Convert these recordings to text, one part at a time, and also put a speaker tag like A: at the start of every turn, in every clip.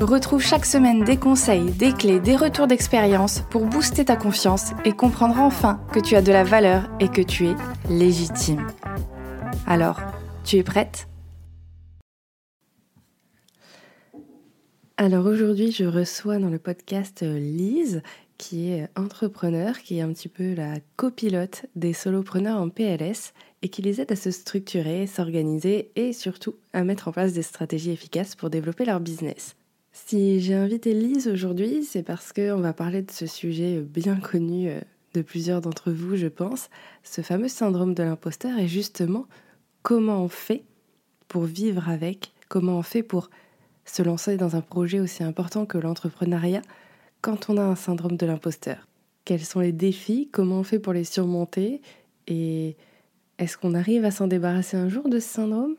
A: Retrouve chaque semaine des conseils, des clés, des retours d'expérience pour booster ta confiance et comprendre enfin que tu as de la valeur et que tu es légitime. Alors, tu es prête? Alors aujourd'hui, je reçois dans le podcast Lise, qui est entrepreneur, qui est un petit peu la copilote des solopreneurs en PLS et qui les aide à se structurer, s'organiser et surtout à mettre en place des stratégies efficaces pour développer leur business. Si j'ai invité Lise aujourd'hui, c'est parce qu'on va parler de ce sujet bien connu euh, de plusieurs d'entre vous, je pense, ce fameux syndrome de l'imposteur et justement comment on fait pour vivre avec, comment on fait pour se lancer dans un projet aussi important que l'entrepreneuriat quand on a un syndrome de l'imposteur? Quels sont les défis, comment on fait pour les surmonter? Et est-ce qu'on arrive à s'en débarrasser un jour de ce syndrome?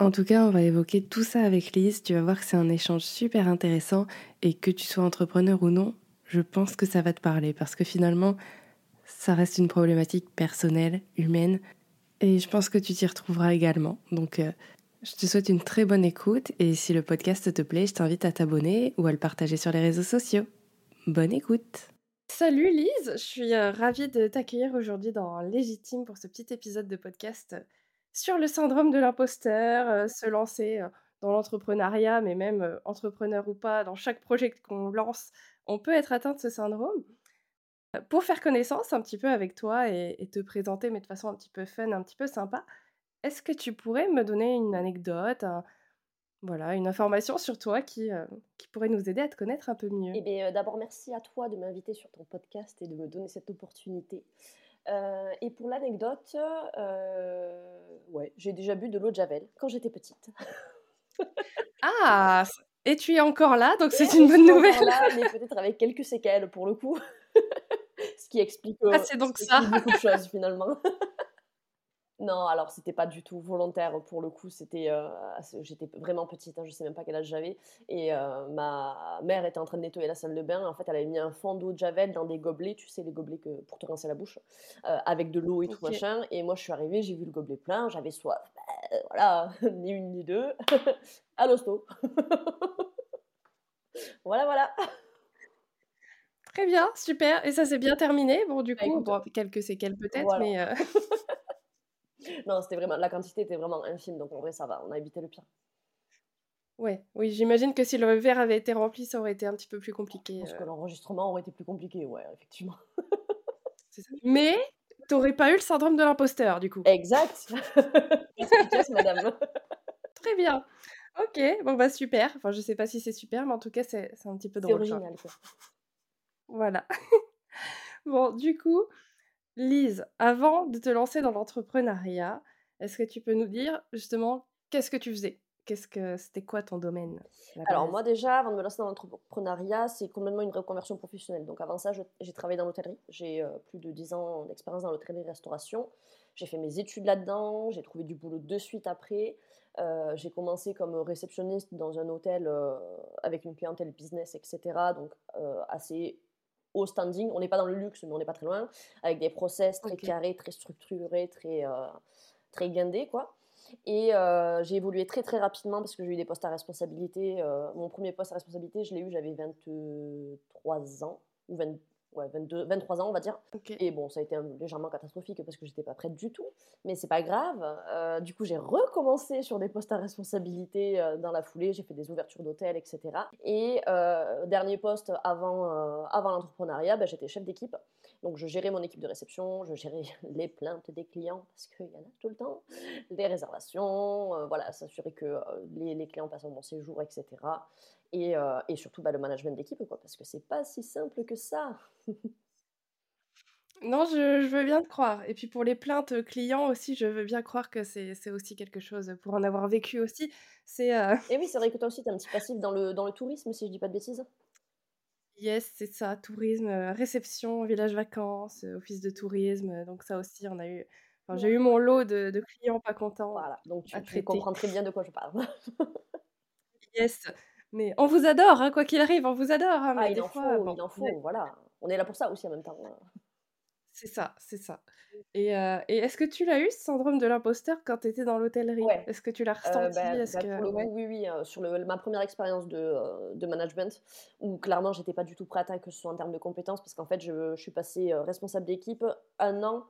A: En tout cas, on va évoquer tout ça avec Lise. Tu vas voir que c'est un échange super intéressant et que tu sois entrepreneur ou non, je pense que ça va te parler parce que finalement, ça reste une problématique personnelle, humaine et je pense que tu t'y retrouveras également. Donc, euh, je te souhaite une très bonne écoute et si le podcast te plaît, je t'invite à t'abonner ou à le partager sur les réseaux sociaux. Bonne écoute Salut Lise, je suis euh, ravie de t'accueillir aujourd'hui dans Légitime pour ce petit épisode de podcast sur le syndrome de l'imposteur, se lancer, dans l'entrepreneuriat, mais même, entrepreneur ou pas, dans chaque projet qu'on lance, on peut être atteint de ce syndrome. pour faire connaissance un petit peu avec toi et te présenter, mais de façon un petit peu fun, un petit peu sympa, est-ce que tu pourrais me donner une anecdote, voilà, une information sur toi qui, qui pourrait nous aider à te connaître un peu mieux?
B: Eh bien, d'abord merci à toi de m'inviter sur ton podcast et de me donner cette opportunité. Euh, et pour l'anecdote, euh, ouais, j'ai déjà bu de l'eau de Javel quand j'étais petite.
A: ah Et tu es encore là, donc c'est une bonne nouvelle.
B: Là, mais peut-être avec quelques séquelles pour le coup. ce qui explique,
A: ah, donc ça.
B: beaucoup de choses finalement. Non, alors c'était pas du tout volontaire pour le coup. C'était, euh, j'étais vraiment petite, hein, je sais même pas quel âge j'avais. Et euh, ma mère était en train de nettoyer la salle de bain. En fait, elle avait mis un fond d'eau de javel dans des gobelets, tu sais les gobelets que pour te rincer la bouche, euh, avec de l'eau et tout machin. Et moi, je suis arrivée, j'ai vu le gobelet plein, j'avais soif. Bah, voilà, ni une ni deux. à l'hosto. voilà, voilà.
A: Très bien, super. Et ça s'est bien terminé. Bon, du bah, coup, bon, quelques séquelles peut-être, mais.
B: Non, c'était vraiment, la quantité était vraiment infime, donc en vrai, ça va, on a évité le pire.
A: Ouais, oui, j'imagine que si le verre avait été rempli, ça aurait été un petit peu plus compliqué.
B: Parce que euh. l'enregistrement aurait été plus compliqué, ouais, effectivement.
A: Mais t'aurais pas eu le syndrome de l'imposteur, du coup.
B: Exact. madame.
A: Très bien. Ok, bon bah super. Enfin, je sais pas si c'est super, mais en tout cas, c'est un petit peu drôle.
B: C'est original, quoi.
A: Voilà. bon, du coup, Lise, avant de te lancer dans l'entrepreneuriat, est-ce que tu peux nous dire justement qu'est-ce que tu faisais? Qu'est-ce que c'était quoi ton domaine
B: Alors moi déjà, avant de me lancer dans l'entrepreneuriat, c'est complètement une reconversion professionnelle. Donc avant ça, j'ai travaillé dans l'hôtellerie. J'ai euh, plus de 10 ans d'expérience dans l'hôtellerie-restauration. J'ai fait mes études là-dedans. J'ai trouvé du boulot de suite après. Euh, j'ai commencé comme réceptionniste dans un hôtel euh, avec une clientèle business, etc. Donc assez au standing. On n'est pas dans le luxe, mais on n'est pas très loin, avec des process très carrés, très structurés, très, euh, très guindés, quoi. Et euh, j'ai évolué très très rapidement parce que j'ai eu des postes à responsabilité. Euh, mon premier poste à responsabilité, je l'ai eu, j'avais 23 ans, ou 20, ouais, 22, 23 ans, on va dire. Et bon, ça a été légèrement catastrophique parce que j'étais pas prête du tout, mais c'est pas grave. Euh, du coup, j'ai recommencé sur des postes à responsabilité euh, dans la foulée. J'ai fait des ouvertures d'hôtels, etc. Et euh, dernier poste avant, avant l'entrepreneuriat, bah, j'étais chef d'équipe. Donc, je gérais mon équipe de réception, je gérais les plaintes des clients parce qu'il y en a tout le temps, les réservations, voilà, s'assurer que les, les, clients passent un bon séjour, etc. Et, et surtout bah, le management d'équipe, quoi, parce que c'est pas si simple que ça.
A: Non, je, veux bien te croire. Et puis pour les plaintes clients aussi, je veux bien croire que c'est aussi quelque chose, pour en avoir vécu aussi, c'est...
B: Et oui, c'est vrai que toi aussi, tu as un petit passif dans le, dans le tourisme, si je dis pas de bêtises.
A: Yes, c'est ça, tourisme, réception, village vacances, office de tourisme, donc ça aussi on a eu enfin j'ai eu mon lot de de clients pas contents
B: Voilà, donc tu tu comprends très bien de quoi je parle.
A: Yes, mais on vous adore, hein, quoi qu'il arrive, on vous adore, hein,
B: Ah,
A: mais
B: il
A: des
B: en
A: fois,
B: faut,
A: bon,
B: il en faut, voilà. On est là pour ça aussi en même temps, hein.
A: C'est ça, c'est ça et heu et est-ce que tu l'as eu ce syndrome de l'imposteur quand tu étais dans l'hôtellerie?
B: Ouais,
A: Est-ce que tu l'as
B: heu,
A: ressenti?
B: bah bah, pour
A: que
B: le
A: ouais?
B: coup, oui, oui, sur le ma première expérience de, heu, de management où clairement j'étais pas du tout prête, hein, que ce soit en termes de compétences parce qu'en fait je je suis passée, responsable d'équipe un an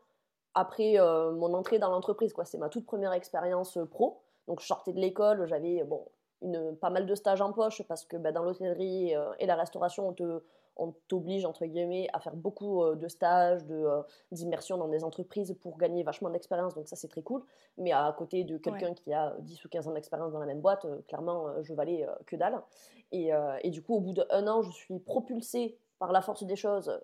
B: après, mon entrée dans l'entreprise, quoi. C'est ma toute première expérience, pro, donc je sortais de l'école, j'avais, bon, une pas mal de stages en poche parce que, bah, dans l'hôtellerie, heu et la restauration, on te on «t'oblige» entre guillemets à faire beaucoup, heu, de stages, de, heu, d'immersion dans des entreprises pour gagner vachement d'expérience, donc ça, c'est très cool. Mais à côté de
A: Ouais.
B: quelqu'un qui a 10 ou 15 ans d'expérience dans la même boîte, clairement, je valais, que dalle et et du coup, au bout d'1 an, je suis propulsée par la force des choses,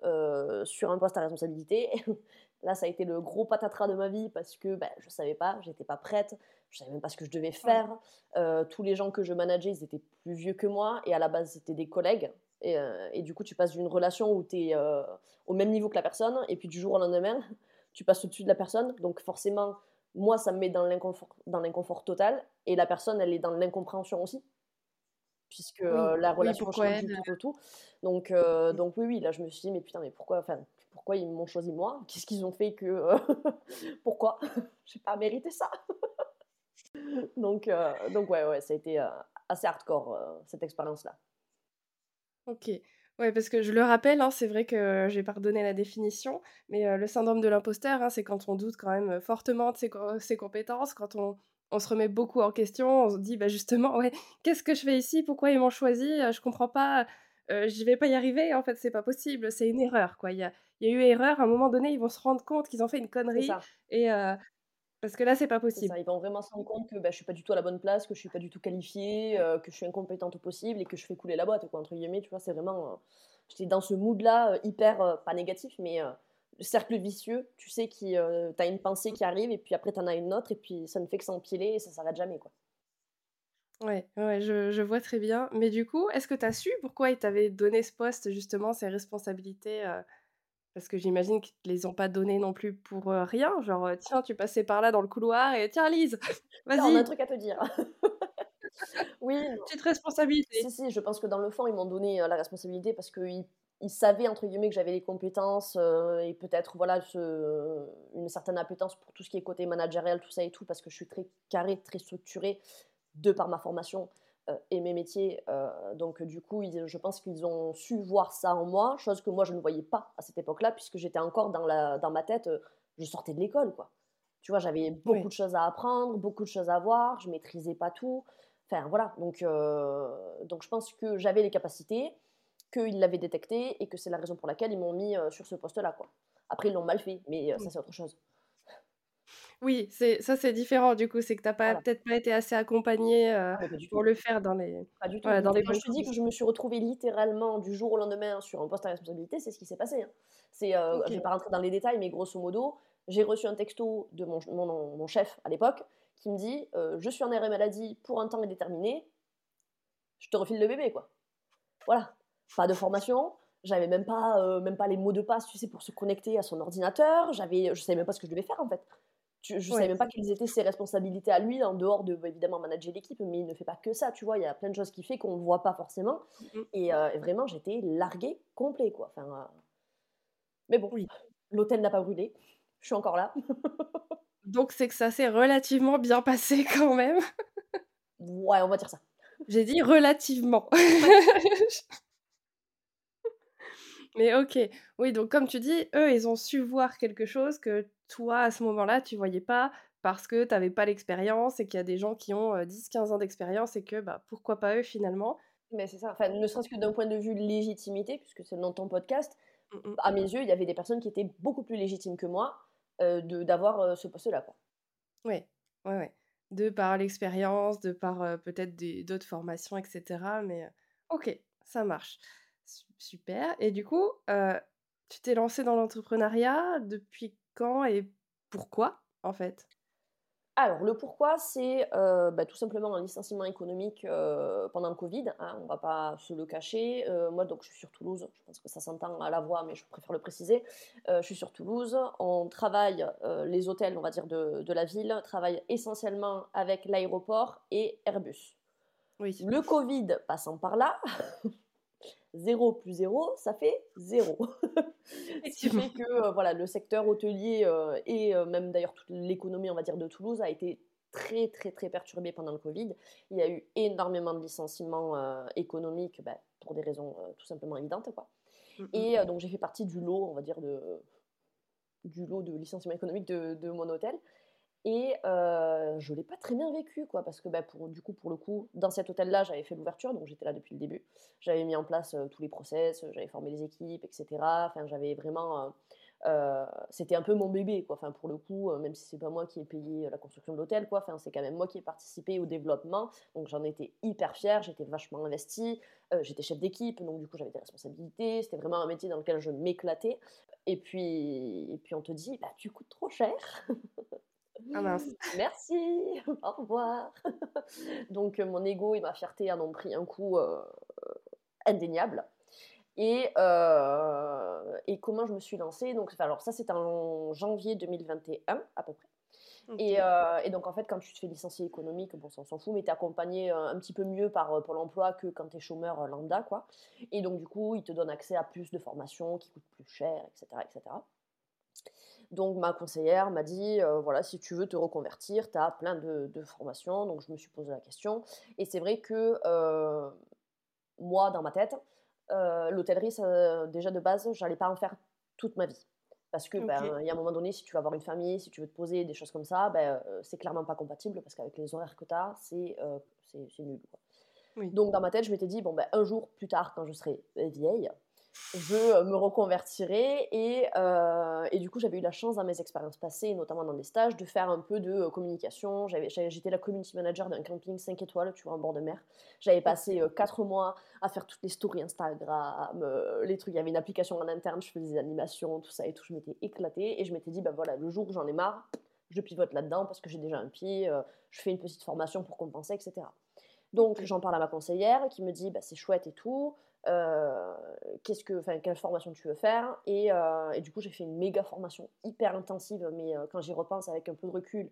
B: sur un poste à responsabilité. Là, ça a été le gros patatras de ma vie parce que, bah, je savais pas, j'étais pas prête, je savais même pas ce que je devais faire. Heu, tous les gens que je manageais, ils étaient plus vieux que moi et à la base, c'était des collègues et et du coup, tu passes d'une relation où tu es, heu, au même niveau que la personne et puis du jour au lendemain, tu passes au-dessus de la personne. Donc forcément, moi, ça me met dans l'inconfort total et la personne, elle est dans l'incompréhension aussi puisque,
A: Oui,
B: la
A: oui,
B: relation
A: pourquoi
B: change du tout au tout. Donc donc oui, oui, là, je me suis dit: «Mais putain, mais pourquoi enfin, pourquoi ils m'ont choisi moi? Qu'est-ce qu'ils ont fait que, heu, pourquoi? J'ai pas mérité ça». Donc heu, donc ouais, ouais, ça a été, heu, assez hardcore, heu, cette expérience-là.
A: OK. Ouais, parce que je le rappelle, hein, c'est vrai que j'ai pas redonné la définition, mais le syndrome de l'imposteur, hein, c'est quand on doute quand même, fortement de ses co ses compétences, quand on on se remet beaucoup en question, on se dit: «Bah, justement, ouais, qu'est-ce que je fais ici? Pourquoi ils m'ont choisi? Je comprends pas, heu, je vais pas y arriver, en fait, c'est pas possible, c'est une erreur, quoi». Il y a il y a eu erreur, à un moment donné, ils vont se rendre compte qu'ils ont fait une
B: C'est
A: connerie et heu, parce que là, c'est pas possible.
B: ça, ils vont vraiment se rendre compte que, bah, je suis pas du tout à la bonne place, que je suis pas du tout qualifiée, heu, que je suis incompétente au possible et que je fais couler la boîte quoi, entre guillemets, tu vois? C'est vraiment, heu, j'étais dans ce mood-là, hyper, pas négatif, mais, le cercle vicieux, tu sais qui, heu, tu as une pensée qui arrive et puis après tu en as une autre et puis ça ne fait que s'empiler et ça s'arrête jamais, quoi.
A: Ouais, ouais, je je vois très bien. Mais du coup, est-ce que tu as su pourquoi ils t'avaient donné ce poste, justement, ces responsabilités? Parce que j'imagine qu'ils te les ont pas données non plus pour, rien, genre, «Tiens, tu passais par là dans le couloir et tiens Lise,
B: «Tiens, on a un
A: vas-y,
B: truc à te dire». Oui,
A: petite
B: Si,
A: responsabilité».
B: si, je pense que dans le fond, ils m'ont donné, la responsabilité parce qu'ils ils «savaient» entre guillemets que j'avais les compétences, et peut-être voilà ce une certaine appétence pour tout ce qui est côté managérial, tout ça et tout, parce que je suis très carrée, très structurée, de par ma formation, et mes métiers, heu, donc du coup, ils je pense qu'ils ont su voir ça en moi, chose que moi je ne voyais pas à cette époque-là, puisque j'étais encore dans la dans ma tête, heu, je sortais de l'école, quoi. Tu vois? J'avais beaucoup
A: Oui,
B: de choses à apprendre, beaucoup de choses à voir, je maîtrisais pas tout. Enfin voilà, donc donc je pense que j'avais les capacités, qu'ils l'avaient détecté et que c'est la raison pour laquelle ils m'ont mis, sur ce poste-là, quoi. Après ils l'ont mal fait, mais ça c'est autre chose.
A: Oui, c'est ça, c'est différent, du coup, c'est que tu as pas
B: Voilà.
A: peut-être pas été assez accompagnée,
B: Ah du
A: pour
B: tout.
A: le faire dans les
B: Pas du tout.
A: voilà, dans les
B: Quand je te dis que je me suis retrouvée littéralement du jour au lendemain sur un poste à responsabilité, c'est ce qui s'est passé, hein. C'est, heu, je vais
A: OK.
B: pas rentrer dans les détails, mais grosso modo, j'ai reçu un texto de mon mon mon chef à l'époque qui me dit, heu: «Je suis en arrêt maladie pour un temps indéterminé, je te refile le bébé, quoi». Voilà. Pas de formation, j'avais même pas, même pas les mots de passe, tu sais, pour se connecter à son ordinateur, j'avais je savais même pas ce que je devais faire, en fait. Tu je savais
A: Ouais.
B: même pas quelles étaient ses responsabilités à lui, en dehors de, bah, évidemment manager l'équipe, mais il ne fait pas que ça, tu vois? Il y a plein de choses qu'il fait qu'on ne voit pas forcément
A: mh.
B: et vraiment j'étais larguée complet, quoi. Enfin, heu, mais bon,
A: Oui.
B: l'hôtel n'a pas brûlé, je suis encore là.
A: Donc c'est que ça s'est relativement bien passé quand même?
B: Ouais, on va dire ça.
A: J'ai dit relativement. Mais OK. Oui, donc comme tu dis, eux, ils ont su voir quelque chose que toi, à ce moment-là, tu voyais pas parce que tu avais pas l'expérience et qu'il y a des gens qui ont, heu, 10-15 ans d'expérience et que, bah, pourquoi pas eux finalement?
B: Mais c'est ça, enfin, ne serait-ce que d'un point de vue légitimité, puisque c'est de ton podcast,
A: Mmh mh.
B: à mes yeux, il y avait des personnes qui étaient beaucoup plus légitimes que moi, de d'avoir, ce poste-là.
A: Ouais. Ouais, ouais. De par l'expérience, de par, peut-être d'autres formations et cetera, mais, OK, ça marche. Su super et du coup, tu t'es lancée dans l'entrepreneuriat depuis quand et pourquoi, en fait?
B: Alors, le pourquoi, c'est euh, bah, tout simplement un licenciement économique euh, pendant le Covid. Hein, on va pas se le cacher. Euh, moi, donc, je suis sur Toulouse. Je pense que ça s'entend à la voix, mais je préfère le préciser. je suis sur Toulouse. On travaille, les hôtels, on va dire, de, de la ville, travaillent essentiellement avec l'aéroport et Airbus. Oui. Le Covid passant par là, 0 plus 0, ça fait 0. Ce qui fait que euh, voilà, le secteur hôtelier euh, et euh, même d'ailleurs toute l'économie, on va dire, de Toulouse a été très très très perturbée pendant le Covid. Il y a eu énormément de licenciements économiques bah, pour des raisons tout simplement évidentes. Quoi. Et donc j'ai fait partie du lot, on va dire, de, du lot de licenciements économiques de, de mon hôtel. Et je ne l'ai pas très bien vécu, quoi, parce que bah, pour, du coup, pour le coup, dans cet hôtel-là, j'avais fait l'ouverture, donc j'étais là depuis le début. J'avais mis en place tous les process, j'avais formé les équipes, etc. Enfin, j'avais vraiment... C'était un peu mon bébé, quoi. Enfin, pour le coup, même si c'est pas moi qui ai payé la construction de l'hôtel, quoi. Enfin, c'est quand même moi qui ai participé au développement, donc j'en étais hyper fière, j'étais vachement investie, j'étais chef d'équipe, donc du coup j'avais des responsabilités, c'était vraiment un métier dans lequel je m'éclatais. Et puis, et puis on te dit, bah tu coûtes trop cher.
A: Ah
B: Merci, au revoir. Donc mon ego et ma fierté en ont pris un coup indéniable. Et, et, comment je me suis lancée? Donc, Alors ça c'était en janvier 2021 à peu près. Et, et, donc en fait quand tu te fais licencier économique, bon ça on s'en fout, mais tu es accompagné un petit peu mieux par Pôle Emploi que quand tu es chômeur lambda. quoi. Et donc du coup ils te donnent accès à plus de formations qui coûtent plus cher, etc. etc. Donc ma conseillère m'a dit, euh, voilà, si tu veux te reconvertir, tu as plein de, formations. Donc je me suis posé la question. Et c'est vrai que euh, moi, dans ma tête, euh, l'hôtellerie, déjà de base, j'allais pas en faire toute ma vie. Parce que, ben, il y a un moment donné, si tu veux avoir une famille, si tu veux te poser des choses comme ça, ben, c'est clairement pas compatible parce qu'avec les horaires que tu as, c'est nul. Donc, dans ma tête, je m'étais dit, bon, ben, un jour plus tard, quand je serai vieille, je euh, me reconvertirai et, euh, et du coup j'avais eu la chance dans mes expériences passées, notamment dans des stages, de faire un peu de euh, communication. J'étais la community manager d'un camping 5 étoiles, tu vois, en bord de mer. J'avais passé 4 mois à faire toutes les stories Instagram, les trucs. Il y avait une application en interne, je faisais des animations, tout ça et tout. Je m'étais éclatée et je m'étais dit, ben voilà, le jour où j'en ai marre, je pivote là-dedans parce que j'ai déjà un pied, je fais une petite formation pour compenser, etc. Donc j'en parle à ma conseillère qui me dit, bah, c'est chouette et tout. Euh, qu'est-ce que, quelle formation tu veux faire. Et, euh, et du coup, j'ai fait une méga formation hyper intensive, mais euh, quand j'y repense avec un peu de recul,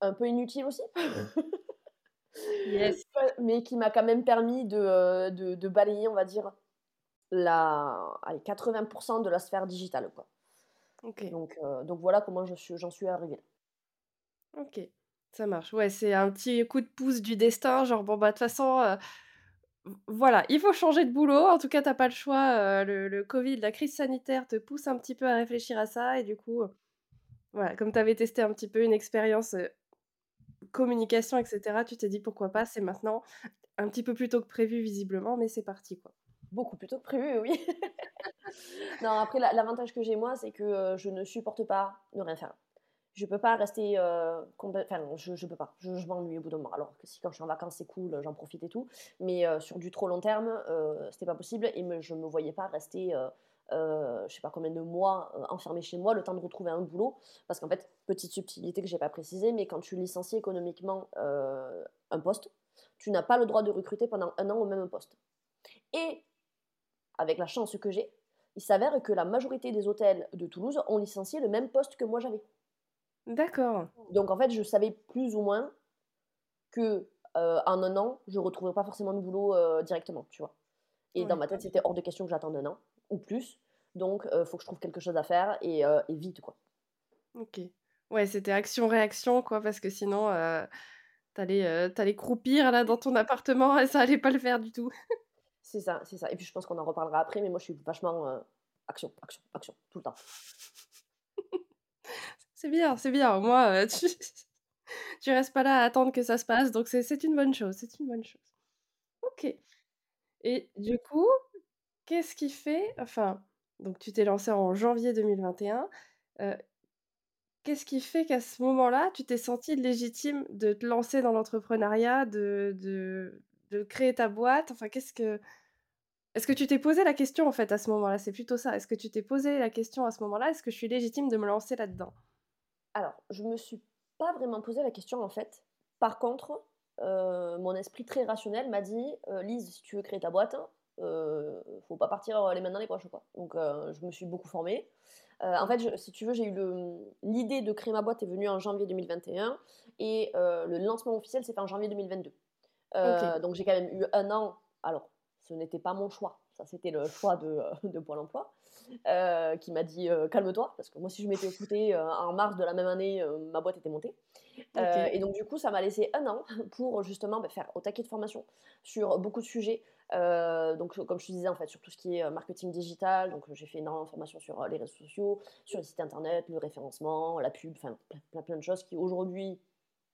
B: un peu inutile aussi.
A: yes.
B: Mais qui m'a quand même permis de, de, de, balayer, on va dire, la, allez, 80% de la sphère digitale. Quoi. Donc, donc voilà comment j'en suis, suis arrivée.
A: Ok, ça marche. Ouais, c'est un petit coup de pouce du destin, genre bon bah de toute façon voilà, il faut changer de boulot. En tout cas, t'as pas le choix. Euh, le, Covid, la crise sanitaire te pousse un petit peu à réfléchir à ça. Et du coup, euh, voilà, comme tu avais testé un petit peu une expérience euh, communication, etc., tu t'es dit pourquoi pas, c'est maintenant. Un petit peu plus tôt que prévu, visiblement, mais c'est parti, quoi.
B: Beaucoup plus tôt que prévu, oui. non, après, l'avantage que j'ai, moi, c'est que je ne supporte pas ne rien faire je peux pas rester euh, enfin je, je peux pas. Je, m'ennuie au bout d'un moment. Alors que si quand je suis en vacances c'est cool j'en profite et tout. Mais euh, sur du trop long terme euh, c'était pas possible et me, je me voyais pas rester euh, je sais pas combien de mois enfermé chez moi le temps de retrouver un boulot. Parce qu'en fait petite subtilité que j'ai pas précisé mais quand tu licencies économiquement un poste tu n'as pas le droit de recruter pendant un an au même poste. Et avec la chance que j'ai il s'avère que la majorité des hôtels de Toulouse ont licencié le même poste que moi j'avais
A: D'accord.
B: Donc en fait, je savais plus ou moins que euh, en un an, je retrouverais pas forcément de boulot euh, directement, tu vois. Et dans ma tête, c'était hors de question que j'attende un an ou plus. Donc, il euh, faut que je trouve quelque chose à faire et, vite, quoi.
A: Ok. Ouais, c'était action-réaction, quoi, parce que sinon, t'allais, t'allais croupir là dans ton appartement et ça allait pas le faire du tout.
B: c'est ça, c'est ça. Et puis je pense qu'on en reparlera après, mais moi je suis vachement action, action, action, tout le temps.
A: C'est bien, c'est bien. Moi, euh, tu... tu restes pas là à attendre que ça se passe, donc c'est une bonne chose. C'est une bonne chose. Ok. Et du coup, qu'est-ce qui fait. Enfin, donc tu t'es lancé en janvier 2021. Euh, qu'est-ce qui fait qu'à ce moment-là, tu t'es senti légitime de te lancer dans l'entrepreneuriat, de, de créer ta boîte? Enfin, qu'est-ce que. Est-ce que tu t'es posé la question en fait à ce moment-là? C'est plutôt ça. Est-ce que tu t'es posé la question à ce moment-là? Est-ce que je suis légitime de me lancer là-dedans?
B: Alors, je me suis pas vraiment posé la question en fait. Par contre, euh, mon esprit très rationnel m'a dit euh, Lise, si tu veux créer ta boîte, euh, faut pas partir les mains dans les poches. Quoi. Donc je me suis beaucoup formée. en fait, si tu veux, j'ai eu l'idée de créer ma boîte est venue en janvier 2021 et le lancement officiel s'est fait en janvier 2022. Donc j'ai quand même eu un an. Alors, ce n'était pas mon choix, ça c'était le choix de, de Pôle emploi. qui m'a dit calme-toi, parce que moi, si je m'étais écoutée en mars de la même année, ma boîte était montée. Euh, et donc, du coup, ça m'a laissé un an pour justement bah, faire au taquet de formation sur beaucoup de sujets. Euh, donc, comme je te disais, en fait, sur tout ce qui est euh, marketing digital. Donc, j'ai fait énormément de formations sur les réseaux sociaux, sur les sites internet, le référencement, la pub, enfin, plein, plein, de choses qui aujourd'hui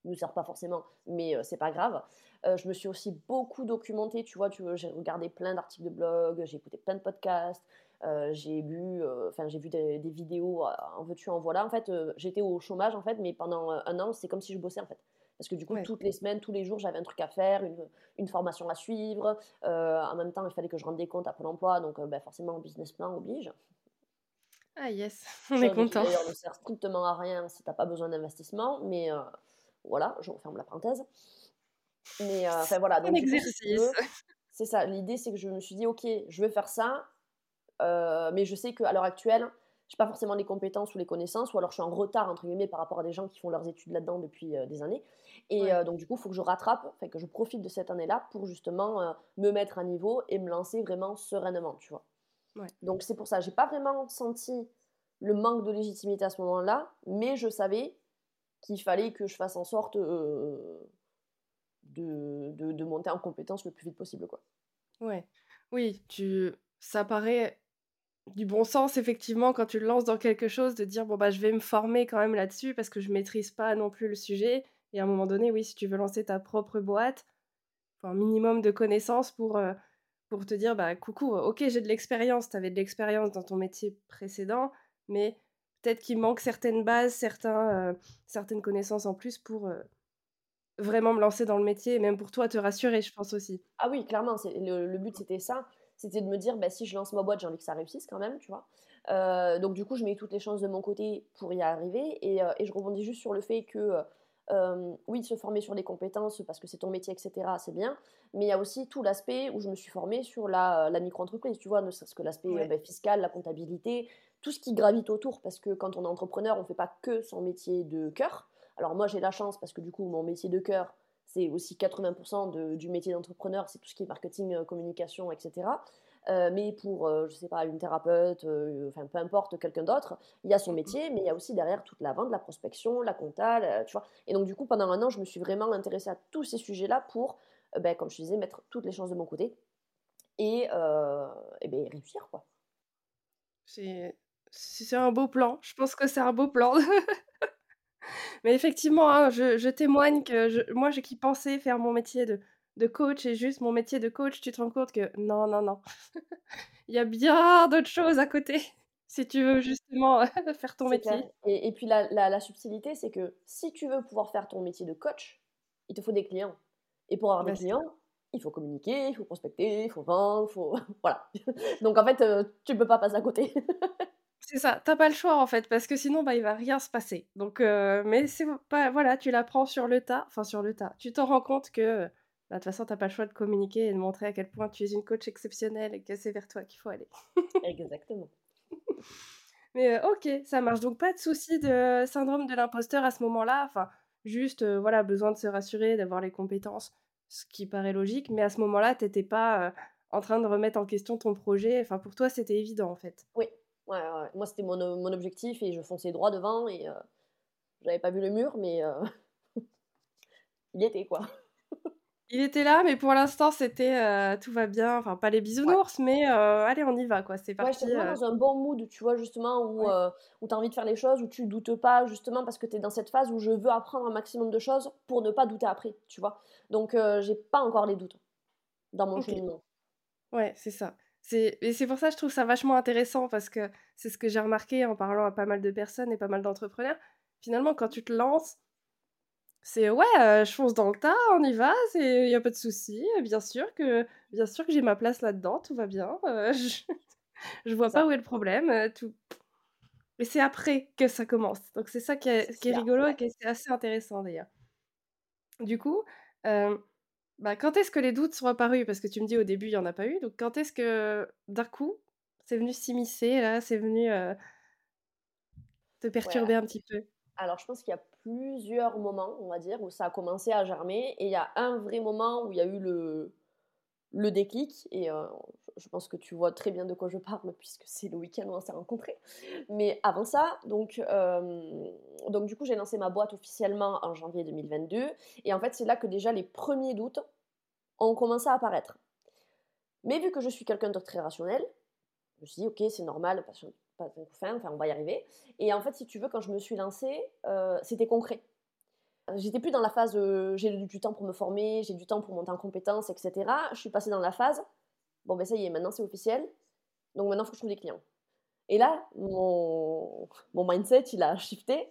B: nous servent pas forcément, mais c'est pas grave. je me suis aussi beaucoup documentée, tu vois, tu, j'ai regardé plein d'articles de blog, j'ai écouté plein de podcasts, euh, j'ai lu, euh, enfin j'ai vu des, vidéos euh, en veux-tu en voilà. En fait, j'étais au chômage en fait, mais pendant un an, c'est comme si je bossais en fait. Parce que du coup, toutes les semaines, tous les jours, j'avais un truc à faire, une, une formation à suivre. en même temps, il fallait que je rende des comptes à Pôle emploi, donc ben, forcément, business plan oblige.
A: Ah yes, on est content.
B: D'ailleurs, ne sert strictement à rien si tu n'as pas besoin d'investissement, mais voilà, je referme la parenthèse. Mais enfin voilà, donc,
A: un exercice.
B: C'est ça, l'idée c'est que je me suis dit, ok, je vais faire ça, euh, mais je sais qu'à l'heure actuelle, je n'ai pas forcément les compétences ou les connaissances, ou alors je suis en retard, entre guillemets, par rapport à des gens qui font leurs études là-dedans depuis euh, des années. Et euh, donc, du coup, il faut que je rattrape, que je profite de cette année-là pour justement me mettre à niveau et me lancer vraiment sereinement, tu vois. Donc, c'est pour ça, j'ai pas vraiment senti le manque de légitimité à ce moment-là, mais je savais qu'il fallait que je fasse en sorte de, de, de, monter en compétence le plus vite possible, quoi.
A: Ouais. Oui, tu... ça paraît du bon sens, effectivement, quand tu le lances dans quelque chose, de dire bon bah je vais me former quand même là-dessus parce que je maîtrise pas non plus le sujet. Et à un moment donné, oui, si tu veux lancer ta propre boîte, un minimum de connaissances pour, euh, pour te dire bah coucou, ok, j'ai de l'expérience, tu avais de l'expérience dans ton métier précédent, mais peut-être qu'il manque certaines bases, certains, euh, certaines connaissances en plus pour euh, vraiment me lancer dans le métier et même pour toi te rassurer, je pense aussi.
B: Ah oui, clairement, le, le but c'était ça c'était de me dire, bah, si je lance ma boîte, j'ai envie que ça réussisse quand même, tu vois. Euh, donc du coup, je mets toutes les chances de mon côté pour y arriver. Et, euh, je rebondis juste sur le fait que, euh, oui, se former sur des compétences parce que c'est ton métier, etc., c'est bien. Mais il y a aussi tout l'aspect où je me suis formée sur la, micro-entreprise, tu vois, ne serait-ce que l'aspect bah, fiscal, la comptabilité, tout ce qui gravite autour. Parce que quand on est entrepreneur, on ne fait pas que son métier de cœur. Alors moi, j'ai la chance parce que du coup, mon métier de cœur, c'est aussi 80% du métier d'entrepreneur, c'est tout ce qui est marketing, euh, communication, etc. Euh, mais pour, je euh, je sais pas, une thérapeute, enfin peu importe, quelqu'un d'autre, il y a son mmh métier, mais il y a aussi derrière toute la vente, la prospection, la compta, tu vois. Et donc du coup, pendant un an, je me suis vraiment intéressée à tous ces sujets-là pour, ben, comme je disais, mettre toutes les chances de mon côté et, et ben, réussir, quoi.
A: C'est un beau plan. Je pense que c'est un beau plan. Mais effectivement, hein, je, témoigne que moi, j'ai qui pensais faire mon métier de, de coach et juste mon métier de coach, tu te rends compte que non, non, non. Il y a bien d'autres choses à côté si tu veux justement faire ton métier.
B: Et, et, puis la, la, subtilité, c'est que si tu veux pouvoir faire ton métier de coach, il te faut des clients. Et pour avoir des bah, clients, il faut communiquer, il faut prospecter, il faut vendre, il faut... voilà. Donc en fait, euh, tu ne peux pas passer à côté.
A: C'est ça, t'as pas le choix en fait, parce que sinon bah il va rien se passer. Donc, euh, mais c'est pas, voilà, tu l'apprends sur le tas, enfin sur le tas. Tu t'en rends compte que bah, de toute façon t'as pas le choix de communiquer et de montrer à quel point tu es une coach exceptionnelle et que c'est vers toi qu'il faut aller.
B: Exactement.
A: mais euh, ok, ça marche. Donc pas de souci de syndrome de l'imposteur à ce moment-là. Enfin, juste euh, voilà, besoin de se rassurer, d'avoir les compétences, ce qui paraît logique. Mais à ce moment-là, t'étais pas en train de remettre en question ton projet. Enfin, pour toi, c'était évident en fait.
B: Oui, Ouais, Moi, c'était mon, mon, objectif et je fonçais droit devant et euh, j'avais pas vu le mur, mais euh, il était quoi.
A: il était là, mais pour l'instant, c'était euh, tout va bien. Enfin, pas les bisounours, mais allez, on y va, quoi. C'est parti.
B: Ouais, dans un bon mood, tu vois, justement, où, où tu as envie de faire les choses, où tu doutes pas, justement, parce que tu es dans cette phase où je veux apprendre un maximum de choses pour ne pas douter après, tu vois. Donc, j'ai pas encore les doutes dans mon cheminement.
A: Ouais, c'est ça. Et c'est pour ça que je trouve ça vachement intéressant parce que c'est ce que j'ai remarqué en parlant à pas mal de personnes et pas mal d'entrepreneurs. Finalement, quand tu te lances, c'est ouais, euh, je fonce dans le tas, on y va, il n'y a pas de souci. Bien sûr que, bien sûr que j'ai ma place là-dedans, tout va bien. Euh, je, je vois pas où est le problème. Euh, tout... Mais c'est après que ça commence. Donc c'est ça qui est, qui est rigolo et qui est assez intéressant d'ailleurs. Du coup, bah, quand est-ce que les doutes sont apparus? Parce que tu me dis au début, il n'y en a pas eu. Donc quand est-ce que d'un coup, c'est venu s'immiscer, là, c'est venu te perturber un petit peu?
B: Alors je pense qu'il y a plusieurs moments, on va dire, où ça a commencé à germer. Et il y a un vrai moment où il y a eu le, le déclic. Et je pense que tu vois très bien de quoi je parle, puisque c'est le week-end où on s'est rencontrés. Mais avant ça, donc, donc du coup, j'ai lancé ma boîte officiellement en janvier 2022. Et en fait, c'est là que déjà les premiers doutes ont commencé à apparaître. Mais vu que je suis quelqu'un de très rationnel, je me suis dit, ok, c'est normal, pas de enfin, on va y arriver. Et en fait, si tu veux, quand je me suis lancée, c'était concret. J'étais plus dans la phase j'ai du temps pour me former, j'ai du temps pour monter en compétences, etc. Je suis passée dans la phase bon ben ça y est, maintenant c'est officiel, donc maintenant il faut que je trouve des clients. Et là, mon, mon mindset, il a shifté,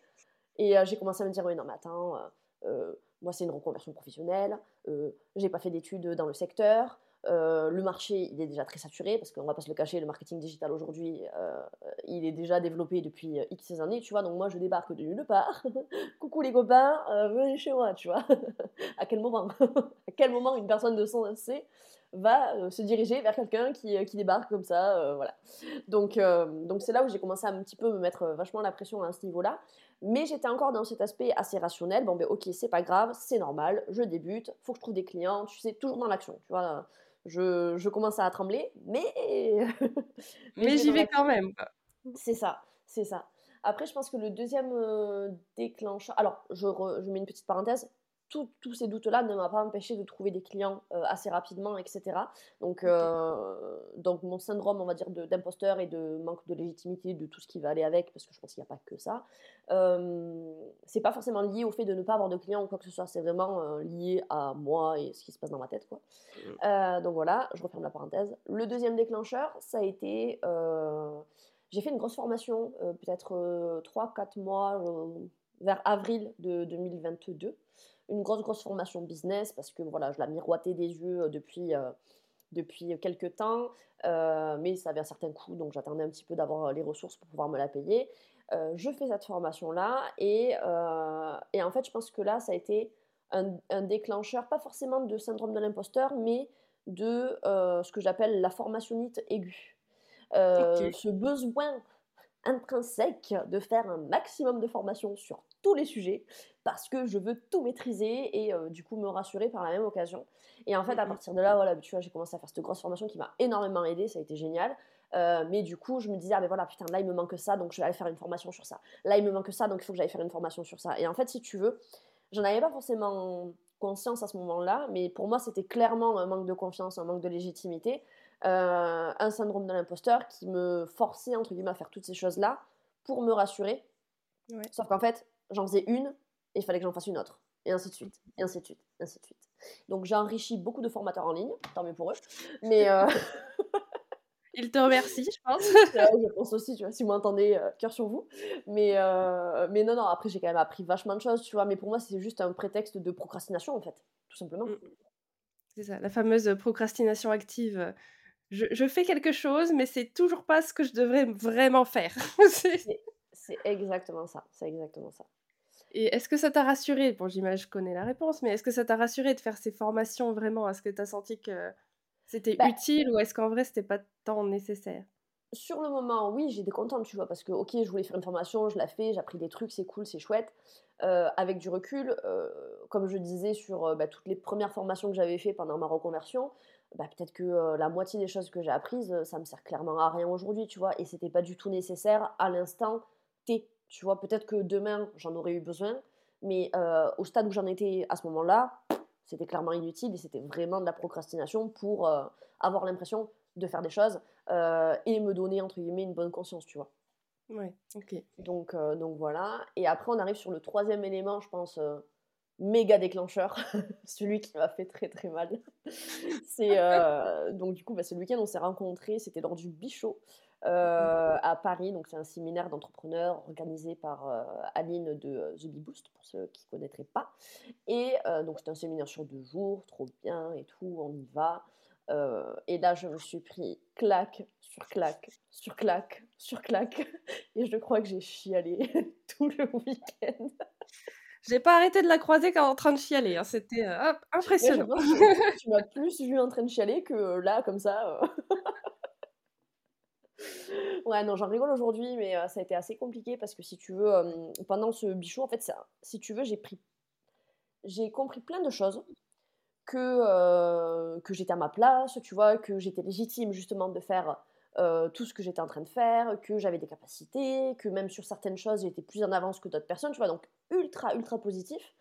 B: et j'ai commencé à me dire, oui, non, mais attends, moi c'est une reconversion professionnelle, j'ai pas fait d'études dans le secteur, le marché, il est déjà très saturé, parce qu'on va pas se le cacher, le marketing digital aujourd'hui, il est déjà développé depuis X années, tu vois, donc moi je débarque de nulle part. Coucou les copains, venez chez moi, tu vois. à quel moment À quel moment une personne de son C va se diriger vers quelqu'un qui, qui, débarque comme ça, voilà. Donc donc c'est là où j'ai commencé à un petit peu me mettre vachement la pression à ce niveau-là. Mais j'étais encore dans cet aspect assez rationnel. Bon, ben ok, c'est pas grave, c'est normal, je débute, faut que je trouve des clients, tu sais, toujours dans l'action, tu vois je, je commence à trembler, mais.
A: mais, j'y vais quand même.
B: C'est ça, c'est ça. Après, je pense que le deuxième euh, déclencheur. Alors, je, je mets une petite parenthèse tous ces doutes-là ne m'ont pas empêché de trouver des clients euh, assez rapidement, etc. Donc, euh, donc mon syndrome, on va dire, d'imposteur et de manque de légitimité, de tout ce qui va aller avec, parce que je pense qu'il n'y a pas que ça, euh, c'est pas forcément lié au fait de ne pas avoir de clients ou quoi que ce soit, c'est vraiment euh, lié à moi et ce qui se passe dans ma tête. Quoi. Mmh. donc voilà, je referme la parenthèse. Le deuxième déclencheur, ça a été... j'ai fait une grosse formation, peut-être 3-4 mois, vers avril de 2022 une grosse, grosse formation business parce que voilà, je la miroitais des yeux euh, depuis, euh, depuis quelques temps, euh, mais ça avait un certain coût, donc j'attendais un petit peu d'avoir les ressources pour pouvoir me la payer. je fais cette formation-là et, et, en fait, je pense que là, ça a été un, un déclencheur, pas forcément de syndrome de l'imposteur, mais de ce que j'appelle la formationnite aiguë. Ce besoin intrinsèque de faire un maximum de formation sur tous les sujets parce que je veux tout maîtriser et euh, du coup me rassurer par la même occasion. Et en fait, à partir de là, voilà, tu vois, j'ai commencé à faire cette grosse formation qui m'a énormément aidé, ça a été génial. Euh, mais du coup, je me disais, ah mais voilà, putain, là il me manque ça, donc je vais aller faire une formation sur ça. Là il me manque ça, donc il faut que j'aille faire une formation sur ça. Et en fait, si tu veux, j'en avais pas forcément conscience à ce moment-là, mais pour moi, c'était clairement un manque de confiance, un manque de légitimité, euh, un syndrome de l'imposteur qui me forçait, entre guillemets, à faire toutes ces choses-là pour me rassurer. Sauf qu'en fait, j'en faisais une, et il fallait que j'en fasse une autre. Et ainsi de suite, et ainsi de suite, et ainsi de suite. Donc j'ai enrichi beaucoup de formateurs en ligne, tant mieux pour eux. Mais. Euh...
A: Ils te remercient, je pense.
B: je pense aussi, tu vois, si vous m'entendez, euh, cœur sur vous. Mais, euh, mais non, non, après j'ai quand même appris vachement de choses, tu vois. Mais pour moi, c'est juste un prétexte de procrastination, en fait, tout simplement. Mm.
A: C'est ça, la fameuse procrastination active. Je, je, fais quelque chose, mais c'est toujours pas ce que je devrais vraiment faire.
B: c'est exactement ça, c'est exactement ça.
A: Et est-ce que ça t'a rassuré? Bon, j'imagine que je connais la réponse, mais est-ce que ça t'a rassuré de faire ces formations vraiment? Est-ce que tu as senti que c'était bah utile ou est-ce qu'en vrai, c'était pas tant nécessaire?
B: Sur le moment, oui, j'étais contente, tu vois, parce que, ok, je voulais faire une formation, je l'ai fait, j'ai appris des trucs, c'est cool, c'est chouette. Euh, avec du recul, euh, comme je disais sur euh, bah, toutes les premières formations que j'avais fait pendant ma reconversion, bah, peut-être que la moitié des choses que j'ai apprises, ça me sert clairement à rien aujourd'hui, tu vois, et c'était pas du tout nécessaire à l'instant T. Tu vois, peut-être que demain, j'en aurais eu besoin, mais euh, au stade où j'en étais à ce moment-là, c'était clairement inutile et c'était vraiment de la procrastination pour euh, avoir l'impression de faire des choses euh, et me donner, entre guillemets, une bonne conscience, tu vois.
A: Ouais, ok.
B: Donc, donc voilà. Et après, on arrive sur le troisième élément, je pense, méga déclencheur, celui qui m'a fait très très mal. C'est donc du coup, bah, ce week-end, on s'est rencontrés, c'était lors du Bichot. Euh, à Paris. Donc, c'est un séminaire d'entrepreneurs organisé par euh, Aline de euh, The Bee Boost, pour ceux qui ne connaîtraient pas. Et donc, c'est un séminaire sur deux jours, trop bien et tout, on y va. et là, je me suis pris claque sur claque, sur claque, sur claque. Et je crois que j'ai chialé tout le week-end.
A: J'ai pas arrêté de la croiser quand en train de chialer. Hein. C'était impressionnant.
B: tu m'as plus vu en train de chialer que là, comme ça. ouais, non, j'en rigole aujourd'hui, mais ça a été assez compliqué parce que si tu veux, pendant ce bichou, en fait, ça, si tu veux, j'ai pris. J'ai compris plein de choses que, que j'étais à ma place, tu vois, que j'étais légitime justement de faire tout ce que j'étais en train de faire, que j'avais des capacités, que même sur certaines choses j'étais plus en avance que d'autres personnes, tu vois, donc ultra, ultra positif.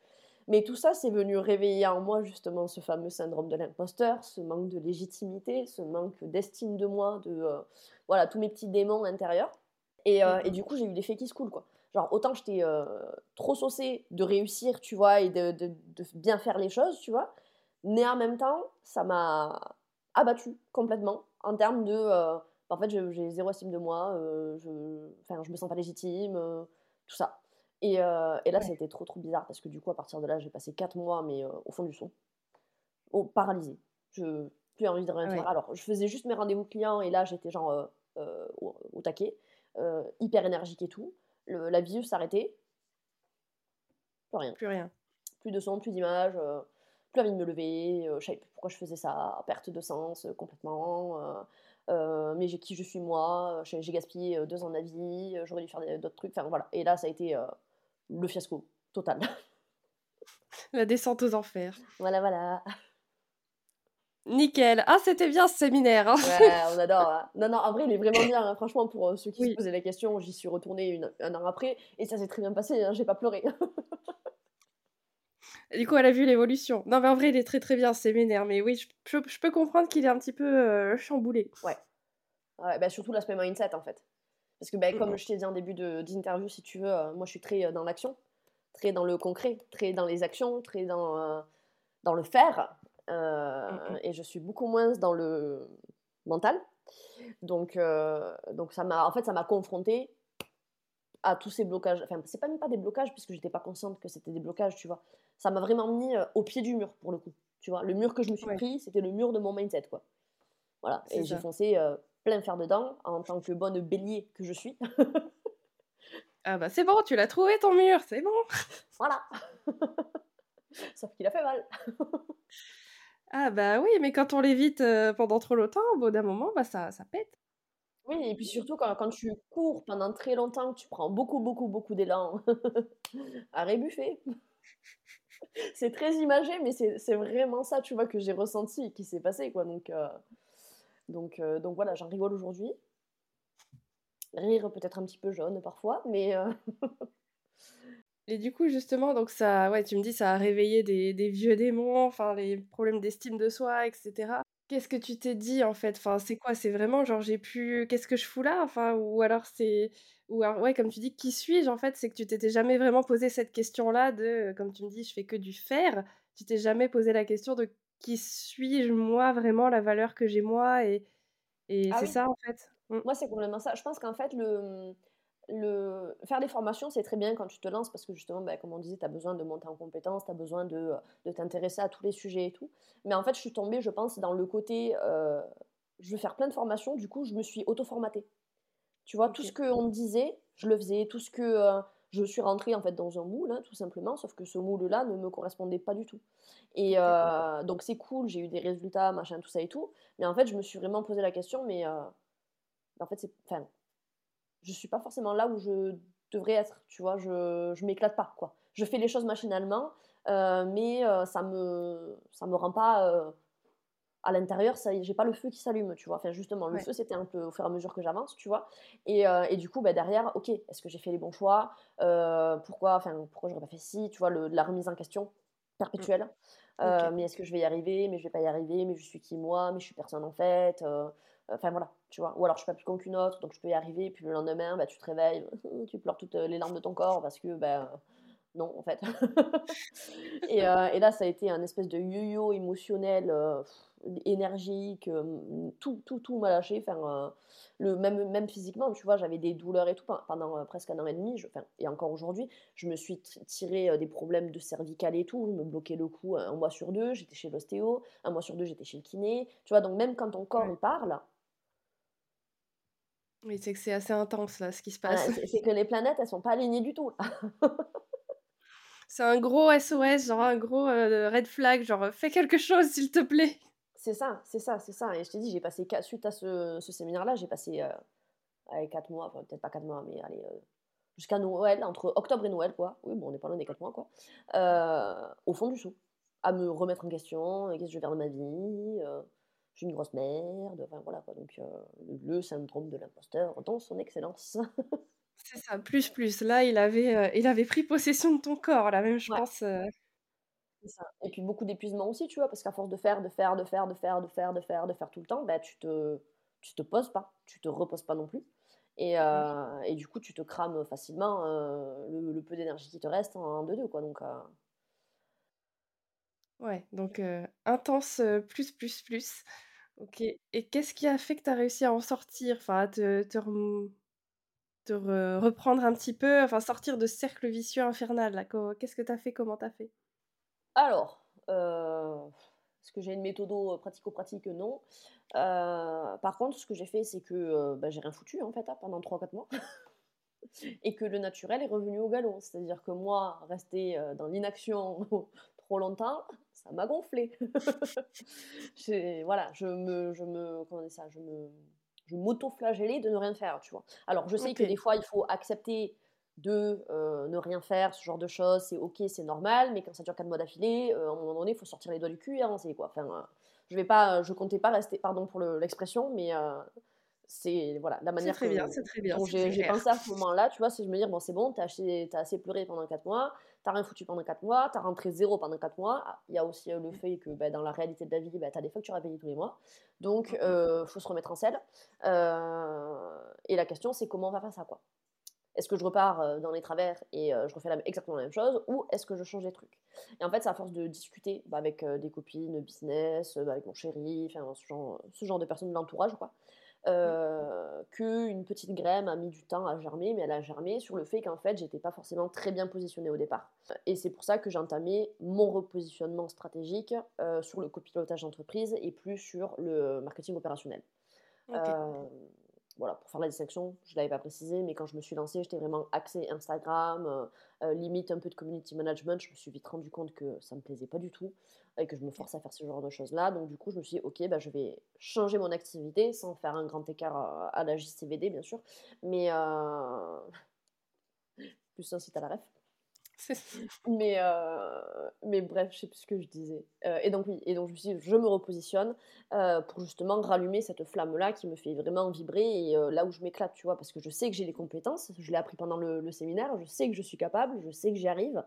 B: Mais tout ça, c'est venu réveiller en moi justement ce fameux syndrome de l'imposteur, ce manque de légitimité, ce manque d'estime de moi, de voilà tous mes petits démons intérieurs. Et, et du coup, j'ai eu des faits qui se coulent quoi. Genre autant j'étais trop saucée de réussir, tu vois, et de, de, de, bien faire les choses, tu vois. Mais en même temps, ça m'a abattu complètement en termes de. Euh, en fait, j'ai zéro estime de moi, euh, je, enfin, je me sens pas légitime, euh, tout ça. Et, et là, ouais. ça a été trop trop bizarre parce que du coup, à partir de là, j'ai passé 4 mois, mais au fond du son, au paralysé. Je plus envie de rien faire. Alors, je faisais juste mes rendez-vous clients et là, j'étais genre au, au, taquet, hyper énergique et tout. Le, la vie s'arrêtait. Plus rien.
A: Plus rien.
B: Plus de son, plus d'image plus envie de me lever, euh, je savais plus pourquoi je faisais ça, perte de sens euh, complètement. Euh, euh, mais qui je suis moi, j'ai gaspillé deux ans de ma vie, j'aurais dû faire d'autres trucs, enfin voilà. Et là, ça a été le fiasco total.
A: La descente aux enfers.
B: Voilà, voilà.
A: Nickel. Ah, c'était bien ce séminaire. Hein.
B: Ouais, on adore. Hein. Non, non, en vrai, il est vraiment bien. Hein. Franchement, pour ceux qui oui. se posaient la question, j'y suis retournée une, un an après et ça s'est très bien passé. J'ai pas pleuré.
A: Du coup, elle a vu l'évolution. Non, mais en vrai, il est très très bien, c'est séminaire. Mais oui, je, je, je peux comprendre qu'il est un petit peu euh, chamboulé.
B: Ouais. ouais bah, surtout l'aspect mindset, en fait. Parce que, bah, comme je t'ai dit en début d'interview, si tu veux, euh, moi, je suis très euh, dans l'action, très dans le concret, très dans les actions, très dans, euh, dans le faire. Mm Et je suis beaucoup moins dans le mental. Donc, donc ça m'a, en fait, ça m'a confronté à tous ces blocages. Enfin, c'est pas même pas des blocages, puisque j'étais pas consciente que c'était des blocages, tu vois ça m'a vraiment mis euh, au pied du mur pour le coup. Tu vois, le mur que je me suis ouais. pris, c'était le mur de mon mindset, quoi. Voilà, et j'ai foncé euh, plein fer dedans en tant que bonne bélier que je suis.
A: ah bah c'est bon, tu l'as trouvé ton mur, c'est bon.
B: voilà. Sauf qu'il a fait mal.
A: ah bah oui, mais quand on l'évite euh, pendant trop longtemps, au bout d'un moment, bah ça, ça pète.
B: Oui, et puis surtout quand, quand tu cours pendant très longtemps, tu prends beaucoup, beaucoup, beaucoup d'élan à rébuffer c'est très imagé, mais c'est vraiment ça, tu vois, que j'ai ressenti et qui s'est passé, quoi. Donc, euh, donc, euh, donc voilà, j'en rigole aujourd'hui. Rire peut-être un petit peu jaune parfois, mais. Euh...
A: et du coup, justement, donc ça, ouais, tu me dis, ça a réveillé des, vieux démons, enfin, les problèmes d'estime de soi, etc. Qu'est-ce que tu t'es dit en fait? Enfin, c'est quoi? C'est vraiment genre j'ai pu. Qu'est-ce que je fous là? Enfin, ou alors c'est. Ou alors, ouais, comme tu dis, qui suis-je en fait? C'est que tu t'étais jamais vraiment posé cette question-là de, comme tu me dis, je fais que du faire. Tu t'es jamais posé la question de qui suis-je moi vraiment, la valeur que j'ai moi et, et ah c'est oui. ça en fait.
B: Mmh. Moi, c'est complètement ça. Je pense qu'en fait, le, le... faire des formations, c'est très bien quand tu te lances parce que justement, bah, comme on disait, tu as besoin de monter en compétences, tu as besoin de, de t'intéresser à tous les sujets et tout. Mais en fait, je suis tombée, je pense, dans le côté euh, je veux faire plein de formations, du coup, je me suis auto-formatée. Tu vois, okay. tout ce qu'on me disait, je le faisais. Tout ce que. Euh, je suis rentrée en fait dans un moule, hein, tout simplement, sauf que ce moule-là ne me correspondait pas du tout. Et euh, donc c'est cool, j'ai eu des résultats, machin, tout ça et tout. Mais en fait, je me suis vraiment posé la question, mais euh, en fait, c'est. Enfin, je suis pas forcément là où je devrais être, tu vois, je, je m'éclate pas, quoi. Je fais les choses machinalement, euh, mais ça me ça me rend pas à l'intérieur, j'ai pas le feu qui s'allume, tu vois. Enfin, justement, le ouais. feu, c'était un peu au fur et à mesure que j'avance, tu vois. Et, et, du coup, bah, derrière, ok, est-ce que j'ai fait les bons choix? Pourquoi, enfin, pourquoi j'aurais pas fait ci Tu vois, le, la remise en question perpétuelle. Mmh. Okay. mais est-ce que je vais y arriver? Mais je vais pas y arriver. Mais je suis qui moi? Mais je suis personne en fait. Enfin voilà, tu vois. Ou alors je suis pas plus con qu'une autre, donc je peux y arriver. Puis le lendemain, bah, tu te réveilles, tu pleures toutes les larmes de ton corps parce que, bah, non, en fait. et, euh, et, là, ça a été un espèce de yo-yo émotionnel. Euh, énergique, tout, tout, tout m'a lâché. Enfin, le, même, même physiquement, tu vois, j'avais des douleurs et tout pendant presque un an et demi. Je, et encore aujourd'hui, je me suis tiré des problèmes de cervical et tout. Je me bloquais le cou un mois sur deux. J'étais chez l'ostéo. Un mois sur deux, j'étais chez le kiné. Tu vois, donc même quand ton corps il parle.
A: Oui, c'est que c'est assez intense là, ce qui se passe.
B: c'est que les planètes, elles sont pas alignées du tout.
A: c'est un gros SOS, genre un gros red flag, genre fais quelque chose s'il te plaît.
B: C'est ça, c'est ça, c'est ça. Et je t'ai dit, j'ai passé, suite à ce, ce séminaire-là, j'ai passé euh, 4 mois, enfin, peut-être pas 4 mois, mais allez, euh, jusqu'à Noël, entre octobre et Noël, quoi. Oui, bon, on n'est pas loin des 4 mois, quoi. Euh, au fond du sou, à me remettre en question, qu'est-ce que je vais faire de ma vie, euh, je suis une grosse merde, enfin voilà, quoi. Donc, le syndrome de l'imposteur dans son excellence.
A: c'est ça, plus, plus. Là, il avait, il avait pris possession de ton corps, là, même, je pense.
B: Et puis beaucoup d'épuisement aussi, tu vois, parce qu'à force de faire, de faire, de faire, de faire, de faire, de faire, de faire tout le temps, bah, tu te, tu te poses pas, tu te reposes pas non plus. Et, euh, et du coup, tu te crames facilement euh, le, peu d'énergie qui te reste en deux deux, quoi. Donc, euh.
A: Ouais, donc intense plus, plus, plus. Ok. Et qu'est-ce qui a fait que tu as réussi à en sortir, enfin, à te, te, te reprendre un petit peu, enfin, sortir de ce cercle vicieux infernal, là Qu'est-ce que tu as fait? Comment tu as fait?
B: Alors, euh, est-ce que j'ai une méthode pratico-pratique? Non. Euh, par contre, ce que j'ai fait, c'est que bah, j'ai rien foutu en fait hein, pendant 3-4 mois. et que le naturel est revenu au galop. C'est-à-dire que moi, rester dans l'inaction trop longtemps, ça m'a gonflé. voilà, je me, je me, comment ça, je me, je m'auto-flagellais de ne rien faire, tu vois. Alors, je sais que des fois, il faut accepter de euh, ne rien faire, ce genre de choses, c'est ok, c'est normal, mais quand ça dure 4 mois d'affilée, euh, à un moment donné, il faut sortir les doigts du cul et avancer, quoi. Enfin, euh, je vais pas, je comptais pas rester, pardon pour l'expression, mais c'est voilà la manière
A: très bien, c'est très bien.
B: J'ai pensé à ce moment-là, tu vois, si je me dire bon c'est bon, t'as assez, as assez pleuré pendant 4 mois, t'as rien foutu pendant 4 mois, t'as rentré zéro pendant 4 mois. Ah, il y a aussi le fait que bah, dans la réalité de la vie, bah, t'as des factures à payer tous les mois, donc il faut se remettre en selle. et la question c'est comment on va faire ça quoi. Est-ce que je repars dans les travers et je refais exactement la même chose ou est-ce que je change des trucs? Et en fait, c'est à force de discuter bah, avec des copines, business, bah, avec mon chéri, ce genre, ce genre de personnes de l'entourage, quoi. Euh, qu'une petite graine a mis du temps à germer, mais elle a germé sur le fait qu'en fait, j'étais pas forcément très bien positionnée au départ. Et c'est pour ça que j'ai entamé mon repositionnement stratégique sur le copilotage d'entreprise et plus sur le marketing opérationnel voilà, pour faire la distinction, je ne l'avais pas précisé, mais quand je me suis lancée, j'étais vraiment axée Instagram, euh, euh, limite un peu de community management. Je me suis vite rendu compte que ça ne me plaisait pas du tout et que je me force à faire ce genre de choses-là. Donc, du coup, je me suis dit, ok, bah, je vais changer mon activité sans faire un grand écart à, la JCVD, bien sûr, mais euh... plus un site à la ref. Mais, euh, mais bref, je sais plus ce que je disais. Euh, et donc oui, et donc je me repositionne euh, pour justement rallumer cette flamme-là qui me fait vraiment vibrer et là où je m'éclate, tu vois, parce que je sais que j'ai les compétences, je l'ai appris pendant le, séminaire, je sais que je suis capable, je sais que j'y arrive,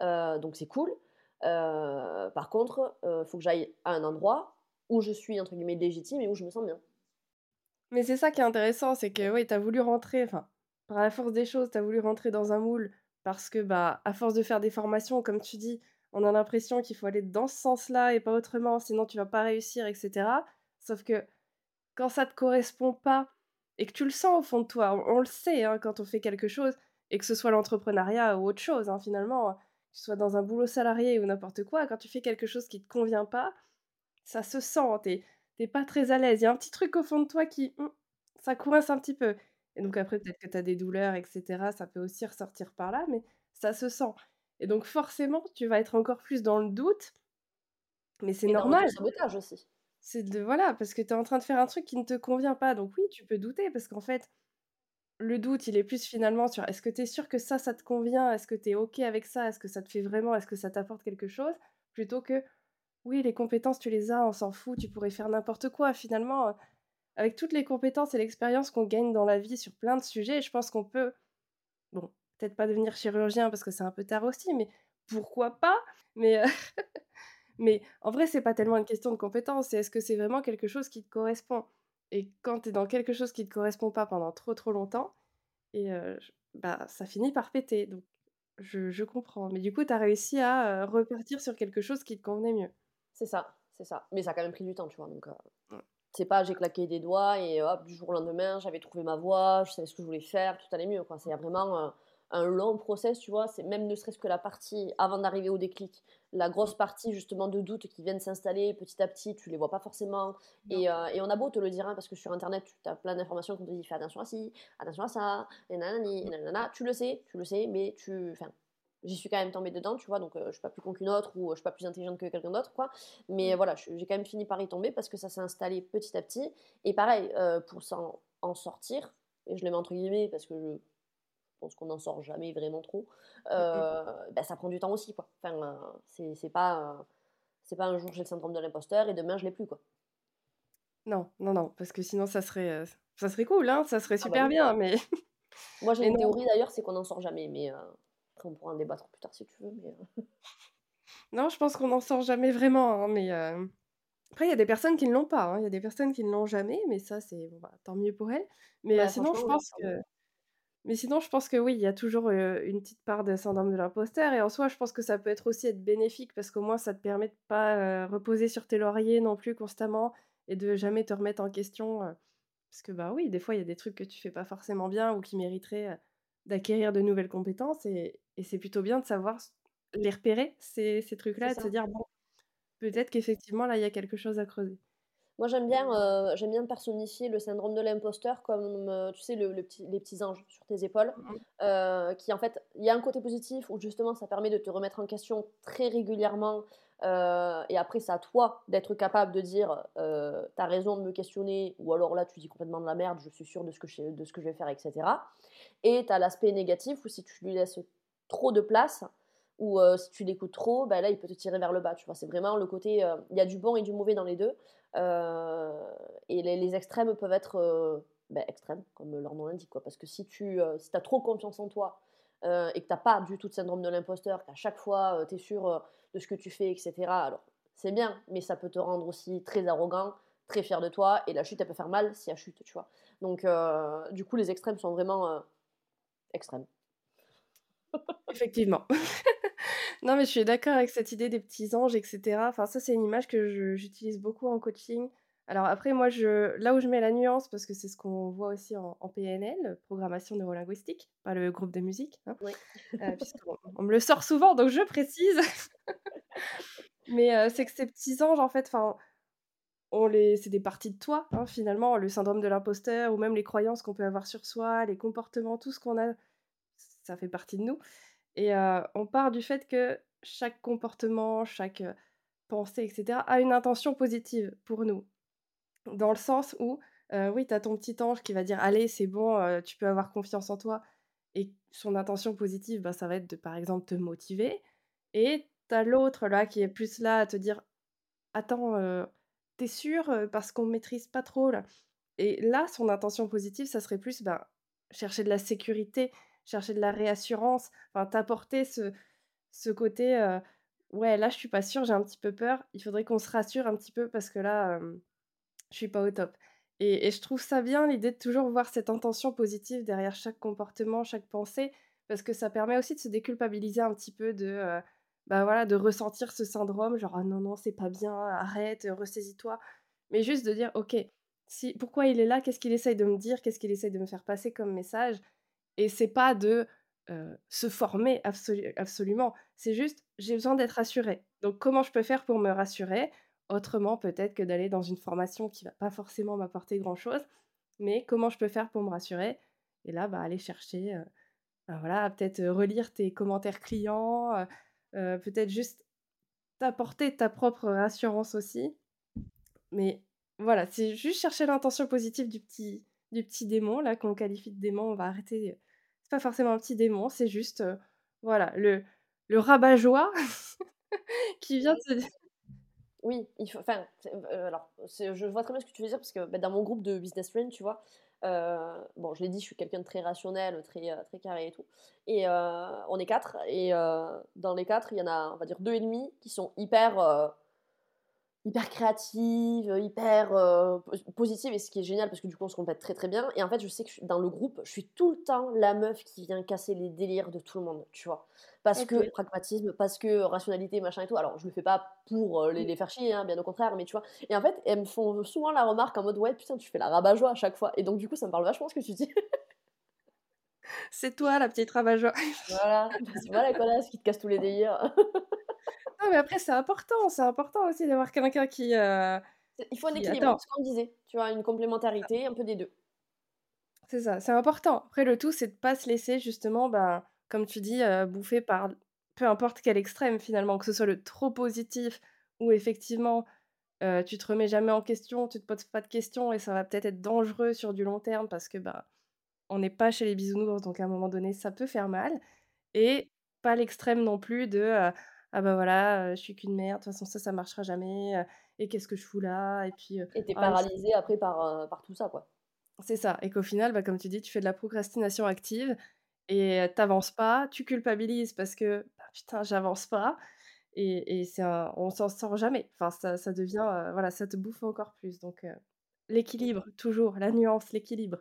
B: donc c'est cool. par contre, il faut que j'aille à un endroit où je suis entre guillemets légitime et où je me sens bien.
A: Mais c'est ça qui est intéressant, c'est que oui, tu as voulu rentrer, enfin, par la force des choses, tu as voulu rentrer dans un moule parce que, bah, à force de faire des formations, comme tu dis, on a l'impression qu'il faut aller dans ce sens-là et pas autrement, sinon tu vas pas réussir, etc. Sauf que quand ça te correspond pas et que tu le sens au fond de toi, on, le sait hein, quand on fait quelque chose, et que ce soit l'entrepreneuriat ou autre chose, hein, finalement, que tu sois dans un boulot salarié ou n'importe quoi, quand tu fais quelque chose qui te convient pas, ça se sent, t'es pas très à l'aise. Il y a un petit truc au fond de toi qui, hum, ça coince un petit peu. Et donc après, peut-être que tu as des douleurs, etc. Ça peut aussi ressortir par là, mais ça se sent. Et donc forcément, tu vas être encore plus dans le doute. Mais c'est normal.
B: Dans le sabotage aussi.
A: C'est de voilà, parce que tu es en train de faire un truc qui ne te convient pas. Donc oui, tu peux douter, parce qu'en fait, le doute, il est plus finalement sur est-ce que tu es sûr que ça, ça te convient? Est-ce que tu es OK avec ça? Est-ce que ça te fait vraiment Est-ce que ça t'apporte quelque chose? Plutôt que oui, les compétences, tu les as, on s'en fout, tu pourrais faire n'importe quoi. Finalement, avec toutes les compétences et l'expérience qu'on gagne dans la vie sur plein de sujets, je pense qu'on peut, bon, peut-être pas devenir chirurgien parce que c'est un peu tard aussi, mais pourquoi pas? Mais, euh, mais en vrai, c'est pas tellement une question de compétence, c'est est-ce que c'est vraiment quelque chose qui te correspond? Et quand tu es dans quelque chose qui te correspond pas pendant trop trop longtemps, et euh, bah, ça finit par péter. Donc, je, je comprends. Mais du coup, tu as réussi à euh, repartir sur quelque chose qui te convenait mieux.
B: C'est ça C'est ça. Mais ça a quand même pris du temps, tu vois. Donc, c'est pas j'ai claqué des doigts et hop, du jour au lendemain, j'avais trouvé ma voie, je savais ce que je voulais faire, tout allait mieux. C'est vraiment un long process, tu vois. C'est même ne serait-ce que la partie avant d'arriver au déclic, la grosse partie justement de doutes qui viennent s'installer petit à petit, tu les vois pas forcément. Et, euh, et, on a beau te le dire, hein, parce que sur internet, tu as plein d'informations qu'on te dit fais attention à ci, attention à ça, et nanani, et nanana. Tu le sais, tu le sais, mais tu. Enfin, j'y suis quand même tombée dedans, tu vois, donc euh, je suis pas plus con qu'une autre ou je suis pas plus intelligente que quelqu'un d'autre, quoi. Mais voilà, j'ai quand même fini par y tomber parce que ça s'est installé petit à petit. Et pareil, euh, pour s'en en sortir, et je le mets entre guillemets parce que je pense qu'on n'en sort jamais vraiment trop, euh, bah, ça prend du temps aussi. Quoi. Enfin, euh, c'est pas, c'est pas un jour j'ai le syndrome de l'imposteur et demain je l'ai plus. Quoi.
A: Non, non, non, parce que sinon ça serait, euh, ça serait cool, hein, ça serait ah bah super bien. Mais...
B: Moi j'ai une théorie d'ailleurs, c'est qu'on n'en sort jamais. Mais après on pourra en débattre plus tard si tu veux. Mais,
A: non, je pense qu'on n'en sort jamais vraiment. Hein, mais après, il y a des personnes qui ne l'ont pas. Hein. Il y a des personnes qui ne l'ont jamais, mais ça c'est bah, tant mieux pour elles. Mais bah, sinon, je pense que mais sinon, je pense que oui, il y a toujours une petite part de syndrome de l'imposteur. Et en soi, je pense que ça peut être aussi être bénéfique parce qu'au moins, ça te permet de pas reposer sur tes lauriers non plus constamment et de jamais te remettre en question. parce que, bah oui, des fois, il y a des trucs que tu fais pas forcément bien ou qui mériteraient d'acquérir de nouvelles compétences. Et, c'est plutôt bien de savoir les repérer, ces, ces trucs-là, et de se dire, bon, peut-être qu'effectivement, là, il y a quelque chose à creuser.
B: Moi, j'aime bien, euh, j'aime bien personnifier le syndrome de l'imposteur comme, euh, tu sais, le, petit, les petits anges sur tes épaules. Mmh euh, qui, en fait, il y a un côté positif où justement, ça permet de te remettre en question très régulièrement. et après, c'est à toi d'être capable de dire T'as raison de me questionner, ou alors là, tu dis complètement de la merde, je suis sûr de ce que je, de ce que je vais faire, etc. Et tu as l'aspect négatif où si tu lui laisses trop de place, ou si tu l'écoutes trop, bah là, il peut te tirer vers le bas. Tu vois, c'est vraiment le côté. Il y a du bon et du mauvais dans les deux. et les, extrêmes peuvent être bah, extrêmes, comme leur nom l'indique. Parce que si tu si as trop confiance en toi et que tu n'as pas du tout de syndrome de l'imposteur, qu'à chaque fois tu es sûr de ce que tu fais, etc., alors c'est bien, mais ça peut te rendre aussi très arrogant, très fier de toi. Et la chute, elle peut faire mal si elle chute, tu vois. Donc, du coup, les extrêmes sont vraiment extrêmes.
A: Effectivement. non, mais je suis d'accord avec cette idée des petits anges, etc. Enfin, ça, c'est une image que j'utilise beaucoup en coaching. Alors après, moi, je, là où je mets la nuance, parce que c'est ce qu'on voit aussi en, PNL, programmation neurolinguistique, pas le groupe de musique, hein, euh, puisqu'on on me le sort souvent, donc je précise. mais euh, c'est que ces petits anges, en fait, enfin, on les, c'est des parties de toi, hein, finalement, le syndrome de l'imposteur, ou même les croyances qu'on peut avoir sur soi, les comportements, tout ce qu'on a, ça fait partie de nous. Et on part du fait que chaque comportement, chaque pensée, etc., a une intention positive pour nous. Dans le sens où, oui, tu as ton petit ange qui va dire Allez, c'est bon, tu peux avoir confiance en toi. Et son intention positive, bah, ça va être de, par exemple, te motiver. Et tu as l'autre, là, qui est plus là à te dire Attends, t'es sûr Parce qu'on maîtrise pas trop, là. Et là, son intention positive, ça serait plus bah, chercher de la sécurité, chercher de la réassurance, enfin t'apporter ce, ce côté ouais là je suis pas sûre, j'ai un petit peu peur, il faudrait qu'on se rassure un petit peu parce que là je suis pas au top. Et, je trouve ça bien l'idée de toujours voir cette intention positive derrière chaque comportement, chaque pensée, parce que ça permet aussi de se déculpabiliser un petit peu de bah voilà de ressentir ce syndrome genre ah non non c'est pas bien, arrête, ressaisis-toi, mais juste de dire ok si, pourquoi il est là, qu'est-ce qu'il essaye de me dire, qu'est-ce qu'il essaye de me faire passer comme message, et c'est pas de se former absolument. C'est juste, j'ai besoin d'être rassurée. Donc, comment je peux faire pour me rassurer? Autrement, peut-être que d'aller dans une formation qui va pas forcément m'apporter grand-chose. Mais comment je peux faire pour me rassurer? Et là, bah, aller chercher, bah, voilà, peut-être relire tes commentaires clients, peut-être juste t'apporter ta propre rassurance aussi. Mais voilà, c'est juste chercher l'intention positive du petit, du petit démon, là, qu'on qualifie de démon. On va arrêter pas forcément un petit démon, c'est juste, voilà, le, le rabat-joie qui vient de se.
B: Oui, il faut, enfin, alors, je vois très bien ce que tu veux dire parce que bah, dans mon groupe de business friends, tu vois, bon, je l'ai dit, je suis quelqu'un de très rationnel, très, très carré et tout. Et on est quatre, et dans les quatre, il y en a, on va dire, deux et demi qui sont hyper hyper créative, hyper euh, positive, et ce qui est génial parce que du coup on se complète très très bien. Et en fait, je sais que dans le groupe, je suis tout le temps la meuf qui vient casser les délires de tout le monde, tu vois. Parce que pragmatisme, parce que rationalité, machin et tout. Alors, je le fais pas pour euh, les, les, faire chier, hein, bien au contraire, mais tu vois. Et en fait, elles me font souvent la remarque en mode ouais, putain, tu fais la rabat-joie à chaque fois. Et donc, du coup, ça me parle vachement ce que tu dis.
A: C'est toi la petite rabat-joie.
B: voilà, voilà la connasse qui te casse tous les délires.
A: Non, mais après, c'est important. C'est important aussi d'avoir quelqu'un qui. Euh,
B: il faut un équilibre, ce qu'on disait. Tu vois, une complémentarité, un peu des deux.
A: C'est ça, c'est important. Après, le tout, c'est de pas se laisser, justement, bah, comme tu dis, euh, bouffer par peu importe quel extrême, finalement, que ce soit le trop positif ou effectivement, euh, tu te remets jamais en question, tu te poses pas de questions et ça va peut-être être dangereux sur du long terme parce que, bah, on n'est pas chez les bisounours, donc à un moment donné, ça peut faire mal. Et pas l'extrême non plus de ah bah voilà, je suis qu'une merde, de toute façon ça, ça marchera jamais, et qu'est-ce que je fous là Et puis.
B: et t'es paralysé après par, par tout ça, quoi.
A: C'est ça. Et qu'au final, bah, comme tu dis, tu fais de la procrastination active et t'avances pas, tu culpabilises parce que bah, putain, j'avance pas. Et, et c'est on s'en sort jamais. Enfin, ça, ça devient, voilà, ça te bouffe encore plus. Donc, l'équilibre, toujours, la nuance, l'équilibre.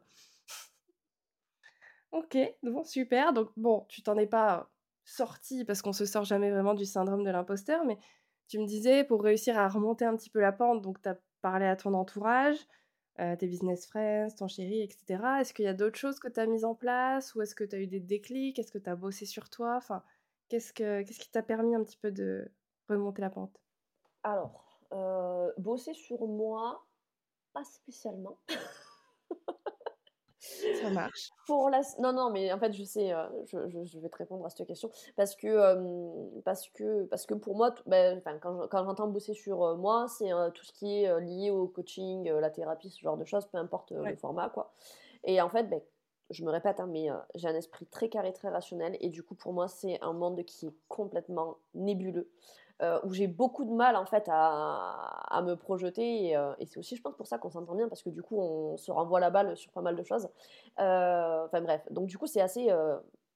A: ok, bon, super. Donc, bon, tu t'en es pas sorti, parce qu'on se sort jamais vraiment du syndrome de l'imposteur, mais tu me disais, pour réussir à remonter un petit peu la pente, donc tu as parlé à ton entourage, euh, tes business friends, ton chéri, etc. Est-ce qu'il y a d'autres choses que tu as mises en place ou est-ce que tu as eu des déclics? Est-ce que tu as bossé sur toi? Enfin, qu'est-ce, que, qu'est-ce qui t'a permis un petit peu de remonter la pente?
B: Alors, euh, bosser sur moi, pas spécialement.
A: Ça marche.
B: Pour la... Non, non, mais en fait, je sais, euh, je, je, vais te répondre à cette question. Parce que, euh, parce que, parce que pour moi, ben, quand, quand j'entends bosser sur euh, moi, c'est tout ce qui est lié au coaching, la thérapie, ce genre de choses, peu importe le format. quoi. Et en fait, ben, je me répète, hein, mais j'ai un esprit très carré, très rationnel. Et du coup, pour moi, c'est un monde qui est complètement nébuleux. Euh, où j'ai beaucoup de mal en fait à, me projeter. Euh, et, c'est aussi je pense pour ça qu'on s'entend bien parce que du coup on se renvoie la balle sur pas mal de choses. Euh, enfin bref. Donc du coup c'est assez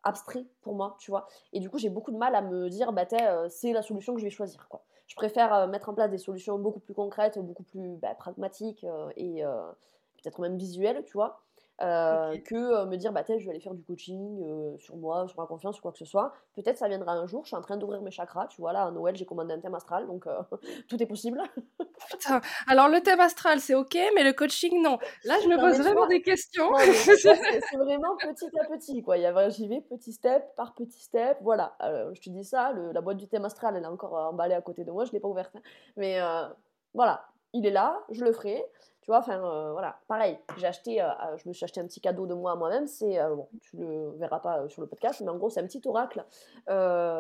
B: abstrait pour moi tu vois. Et du coup j'ai beaucoup de mal à me dire bah c'est la solution que je vais choisir quoi. Je préfère mettre en place des solutions beaucoup plus concrètes beaucoup plus bah, pragmatiques et peut-être même visuelles tu vois euh, que euh, me dire bah je vais aller faire du coaching euh, sur moi, sur ma confiance ou quoi que ce soit. Peut-être ça viendra un jour. Je suis en train d'ouvrir mes chakras. Tu vois là à Noël j'ai commandé un thème astral donc tout est possible.
A: Putain. Alors le thème astral c'est ok mais le coaching non. Là je me pose vraiment des questions.
B: c'est vraiment petit à petit quoi. J'y vais petit step par petit step. Voilà. je te dis ça. la boîte du thème astral elle est encore emballée à côté de moi. Je l'ai pas ouverte. Hein. Mais voilà. Il est là. Je le ferai. Vois, enfin euh, voilà, pareil, j'ai acheté, euh, euh, je me suis acheté un petit cadeau de moi à moi-même, c'est, bon, tu le verras pas sur le podcast, mais en gros, c'est un petit oracle.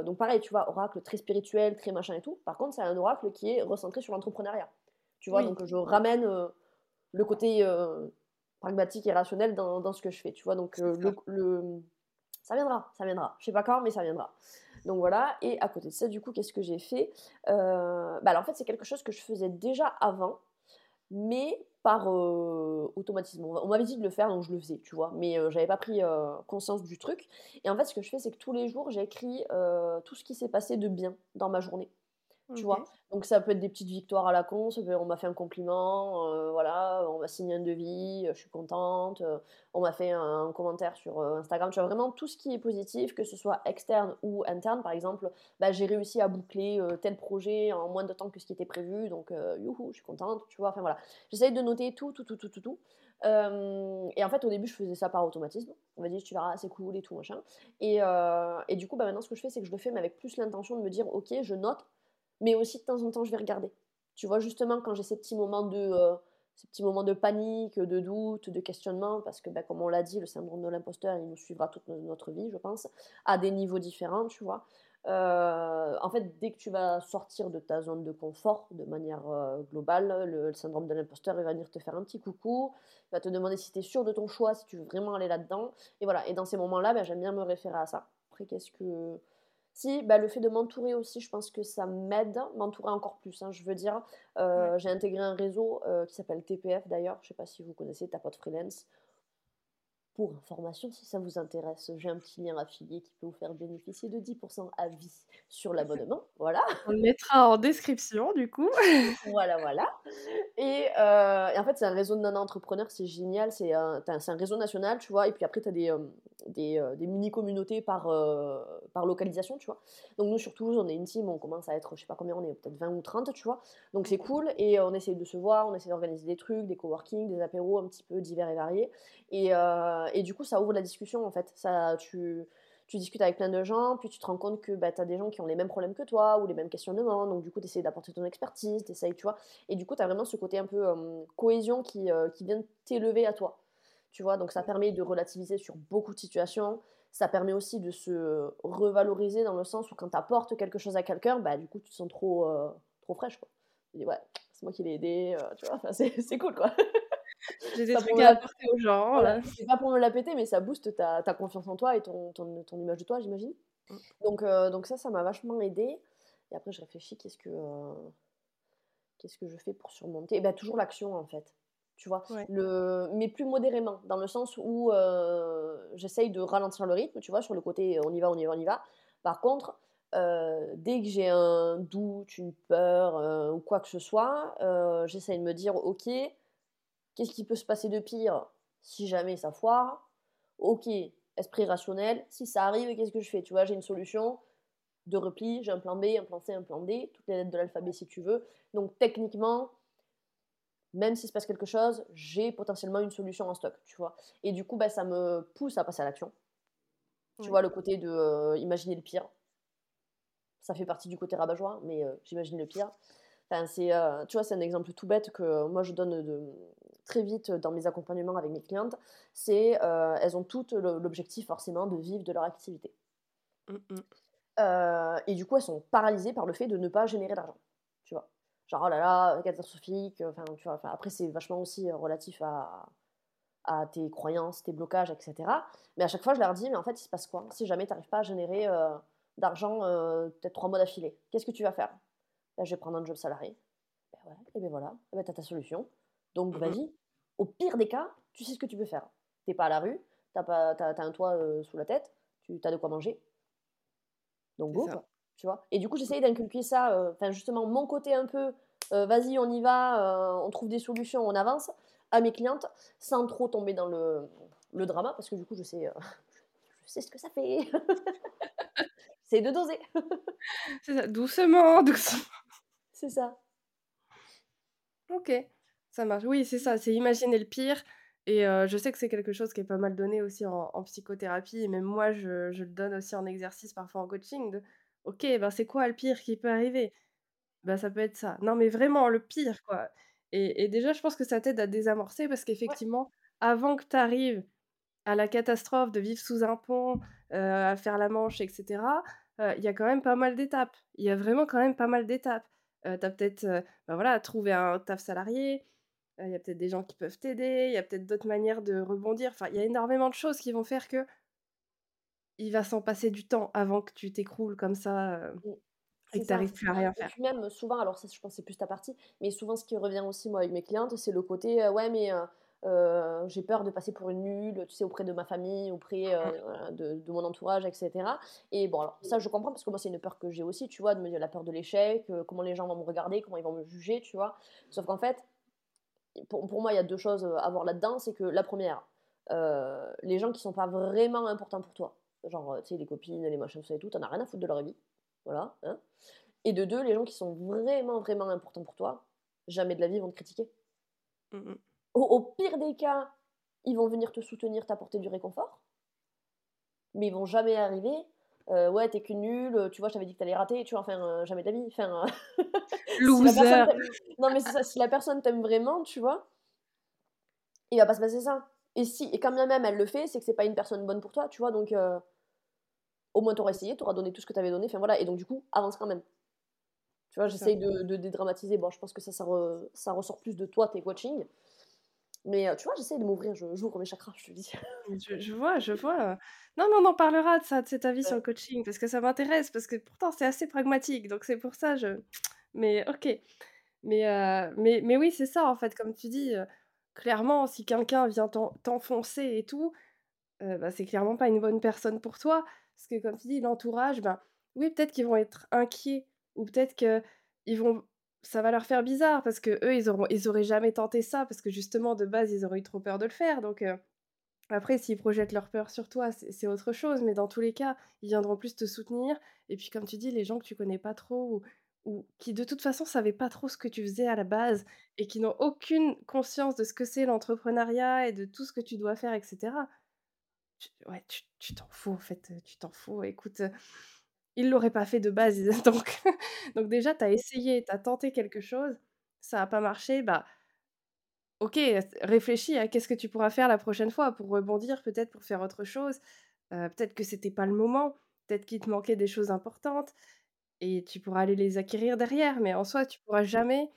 B: donc pareil, tu vois, oracle très spirituel, très machin et tout. Par contre, c'est un oracle qui est recentré sur l'entrepreneuriat. Tu vois, donc je ramène le côté pragmatique et rationnel dans, dans, ce que je fais, tu vois. Donc le, ça viendra, ça viendra. Je sais pas quand, mais ça viendra. Donc voilà, et à côté de ça, du coup, qu'est-ce que j'ai fait? Bah, alors, En fait, c'est quelque chose que je faisais déjà avant, mais par automatisme. On m'avait dit de le faire, donc je le faisais, tu vois, mais j'avais pas pris conscience du truc. Et en fait, ce que je fais, c'est que tous les jours, j'écris tout ce qui s'est passé de bien dans ma journée tu vois. Donc ça peut être des petites victoires à la con, on m'a fait un compliment, euh, voilà, on m'a signé un devis, euh, je suis contente, euh, on m'a fait un, commentaire sur Instagram, tu vois, vraiment tout ce qui est positif, que ce soit externe ou interne, par exemple, bah, j'ai réussi à boucler tel projet en moins de temps que ce qui était prévu, donc youhou, je suis contente, tu vois, enfin voilà. J'essaye de noter tout, tout, tout, tout, tout, tout. et en fait, au début, je faisais ça par automatisme. On m'a dit, tu verras, c'est cool et tout, machin. Et, et du coup, bah, maintenant, ce que je fais, c'est que je le fais, mais avec plus l'intention de me dire, ok, je note mais aussi de temps en temps je vais regarder. Tu vois, justement, quand j'ai ces petits moments de, euh, ces petits moments de panique, de doute, de questionnement, parce que, ben, comme on l'a dit, le syndrome de l'imposteur, il nous suivra toute notre vie, je pense, à des niveaux différents, tu vois. Euh, en fait, dès que tu vas sortir de ta zone de confort de manière euh, globale, le, syndrome de l'imposteur, il va venir te faire un petit coucou, il va te demander si tu es sûr de ton choix, si tu veux vraiment aller là-dedans. Et voilà, et dans ces moments-là, ben, j'aime bien me référer à ça. Après, qu'est-ce que si, bah, le fait de m'entourer aussi, je pense que ça m'aide, m'entourer encore plus. Hein, je veux dire, euh, j'ai intégré un réseau euh, qui s'appelle TPF d'ailleurs, je ne sais pas si vous connaissez, ta pote freelance. Pour information, si ça vous intéresse, j'ai un petit lien affilié qui peut vous faire bénéficier de 10% à vie sur l'abonnement. Voilà.
A: On le mettra en description, du coup.
B: voilà, voilà. Et, euh, et, en fait, c'est un réseau de nana-entrepreneurs, c'est génial. C'est un, un, réseau national, tu vois. Et puis après, tu as des, des, euh, des mini-communautés par, par localisation, tu vois. Donc nous, sur Toulouse, on est une team, on commence à être, je sais pas combien on est, peut-être 20 ou 30, tu vois. Donc c'est cool. Et on essaye de se voir, on essaie d'organiser des trucs, des coworking, des apéros un petit peu divers et variés. Et, et du coup, ça ouvre la discussion, en fait. Ça, tu tu discutes avec plein de gens, puis tu te rends compte que bah, tu as des gens qui ont les mêmes problèmes que toi ou les mêmes questionnements, donc du coup tu essaies d'apporter ton expertise, tu tu vois, et du coup tu as vraiment ce côté un peu cohésion qui, euh, qui vient t'élever à toi, tu vois, donc ça permet de relativiser sur beaucoup de situations, ça permet aussi de se revaloriser dans le sens où quand tu apportes quelque chose à quelqu'un, bah du coup tu te sens trop, euh, trop fraîche, quoi. Tu dis ouais, c'est moi qui l'ai aidé, euh, tu vois, c'est cool, quoi.
A: J'ai des trucs à apporter aux gens.
B: C'est pas pour me la péter, mais ça booste ta, ta confiance en toi et ton, ton, ton image de toi, j'imagine. Mm. Donc, euh, donc ça, ça m'a vachement aidé. Et après, je réfléchis, qu'est-ce que, euh, qu'est-ce que je fais pour surmonter? Et eh bien, toujours l'action, en fait. Tu vois le... Mais plus modérément, dans le sens où euh, j'essaye de ralentir le rythme, tu vois, sur le côté on y va, on y va, on y va. Par contre, dès que j'ai un doute, une peur ou quoi que ce soit, j'essaye de me dire, ok, Qu'est-ce qui peut se passer de pire si jamais ça foire? Ok, esprit rationnel. Si ça arrive, qu'est-ce que je fais? Tu vois, j'ai une solution de repli, j'ai un plan B, un plan C, un plan D, toutes les lettres de l'alphabet si tu veux. Donc techniquement, même s'il se passe quelque chose, j'ai potentiellement une solution en stock, tu vois. Et du coup, bah, ça me pousse à passer à l'action. Tu vois, le côté de euh, imaginer le pire. Ça fait partie du côté rabat-joie, mais euh, j'imagine le pire. Enfin, c'est, euh, tu vois, c'est un exemple tout bête que moi je donne de, très vite dans mes accompagnements avec mes clientes, c'est elles ont toutes l'objectif forcément de vivre de leur activité. Mmh. Euh, et du coup, elles sont paralysées par le fait de ne pas générer d'argent. Genre oh là là, catastrophique. Enfin, tu vois. après, c'est vachement aussi relatif à, à tes croyances, tes blocages, etc. Mais à chaque fois, je leur dis, mais en fait, il se passe quoi? Si jamais tu n'arrives pas à générer euh, d'argent peut-être trois mois d'affilée, qu'est-ce que tu vas faire? Ben, Je vais prendre un job salarié. Ben ouais, et ben voilà, ben, tu as ta solution. Donc, mmh vas-y. Au pire des cas, tu sais ce que tu peux faire. T'es pas à la rue, t'as pas, as, un toit euh, sous la tête, tu as de quoi manger. Donc, go, quoi, Tu vois Et du coup, j'essaye d'inculquer ça, euh, enfin, justement, mon côté un peu, euh, vas-y, on y va, on trouve des solutions, on avance, à mes clientes, sans trop tomber dans le, le drama, parce que du coup, je sais, je sais ce que ça fait. C'est de doser.
A: C'est ça, doucement, doucement.
B: C'est ça.
A: Ok. Ça marche. Oui, c'est ça, c'est imaginer le pire. Et je sais que c'est quelque chose qui est pas mal donné aussi en, psychothérapie. Et même moi, je, je, le donne aussi en exercice, parfois en coaching. De, ok, ben c'est quoi le pire qui peut arriver? Ben ça peut être ça. Non, mais vraiment, le pire, quoi. Et, et déjà, je pense que ça t'aide à désamorcer parce qu'effectivement, avant que tu arrives à la catastrophe de vivre sous un pont, à faire la manche, etc., il y a quand même pas mal d'étapes. Il y a vraiment quand même pas mal d'étapes. tu as peut-être ben voilà, trouvé un taf salarié, il y a peut-être des gens qui peuvent t'aider, il y a peut-être d'autres manières de rebondir. Enfin, il y a énormément de choses qui vont faire que il va s'en passer du temps avant que tu t'écroules comme ça mmh. et que tu n'arrives plus à rien faire.
B: Et même souvent, alors ça, je pense c'est plus ta partie, mais souvent ce qui revient aussi moi avec mes clientes, c'est le côté ouais mais j'ai peur de passer pour une nulle, tu sais, auprès de ma famille, auprès de, de, mon entourage, etc. Et bon, alors ça, je comprends parce que moi, c'est une peur que j'ai aussi, tu vois, de me dire la peur de l'échec, comment les gens vont me regarder, comment ils vont me juger, tu vois. Sauf qu'en fait, pour, moi, il y a deux choses à voir là-dedans. C'est que la première, euh, les gens qui sont pas vraiment importants pour toi, genre, tu sais, les copines, les machins, tout ça et tout, t'en as rien à foutre de leur vie. Voilà. Hein. et de deux, les gens qui sont vraiment, vraiment importants pour toi, jamais de la vie vont te critiquer. Mmh. Au, pire des cas, ils vont venir te soutenir, t'apporter du réconfort, mais ils vont jamais arriver euh, ouais, t'es qu'une nulle, tu vois, je t'avais dit que t'allais rater, tu vois, enfin, euh, jamais de la vie. Enfin,
A: Loser.
B: non, mais c'est ça, si la personne t'aime vraiment, tu vois, il va pas se passer ça. Et si, et quand bien même elle le fait, c'est que c'est pas une personne bonne pour toi, tu vois, donc euh, au moins t'auras essayé, t'auras donné tout ce que t'avais donné, enfin voilà, et donc du coup, avance quand même. Tu vois, j'essaye de, de, dédramatiser. Bon, je pense que ça, ça, ça ressort plus de toi, tes coachings. Mais tu vois, j'essaie de m'ouvrir, je j'ouvre mes chakras, je te dis.
A: Je, vois, je vois. Non, non, on parlera de ça, de cet avis sur le coaching, parce que ça m'intéresse, parce que pourtant c'est assez pragmatique, donc c'est pour ça, je... Mais ok. Mais, mais, mais oui, c'est ça, en fait, comme tu dis, clairement, si quelqu'un vient t'enfoncer et tout, bah, c'est clairement pas une bonne personne pour toi. Parce que comme tu dis, l'entourage, ben, oui, peut-être qu'ils vont être inquiets ou peut-être que vont ça va leur faire bizarre parce que eux ils auront ils auraient jamais tenté ça parce que justement de base, ils auraient eu trop peur de le faire donc après s'ils projettent leur peur sur toi, c'est autre chose mais dans tous les cas, ils viendront plus te soutenir et puis comme tu dis, les gens que tu connais pas trop ou qui de toute façon savaient pas trop ce que tu faisais à la base et qui n'ont aucune conscience de ce que c'est l'entrepreneuriat et de tout ce que tu dois faire et cetera. Tu ouais, tu t'en fous en fait, tu t'en fous. Écoute, ils l'auraient pas fait de base, donc donc déjà tu as essayé, tu as tenté quelque chose, ça a pas marché, bah OK, réfléchis à qu'est-ce que tu pourras faire la prochaine fois pour rebondir, peut-être pour faire autre chose. Heu, peut-être que c'était pas le moment, peut-être qu'il te manquait des choses importantes et tu pourras aller les acquérir derrière, mais en soi, tu pourras jamais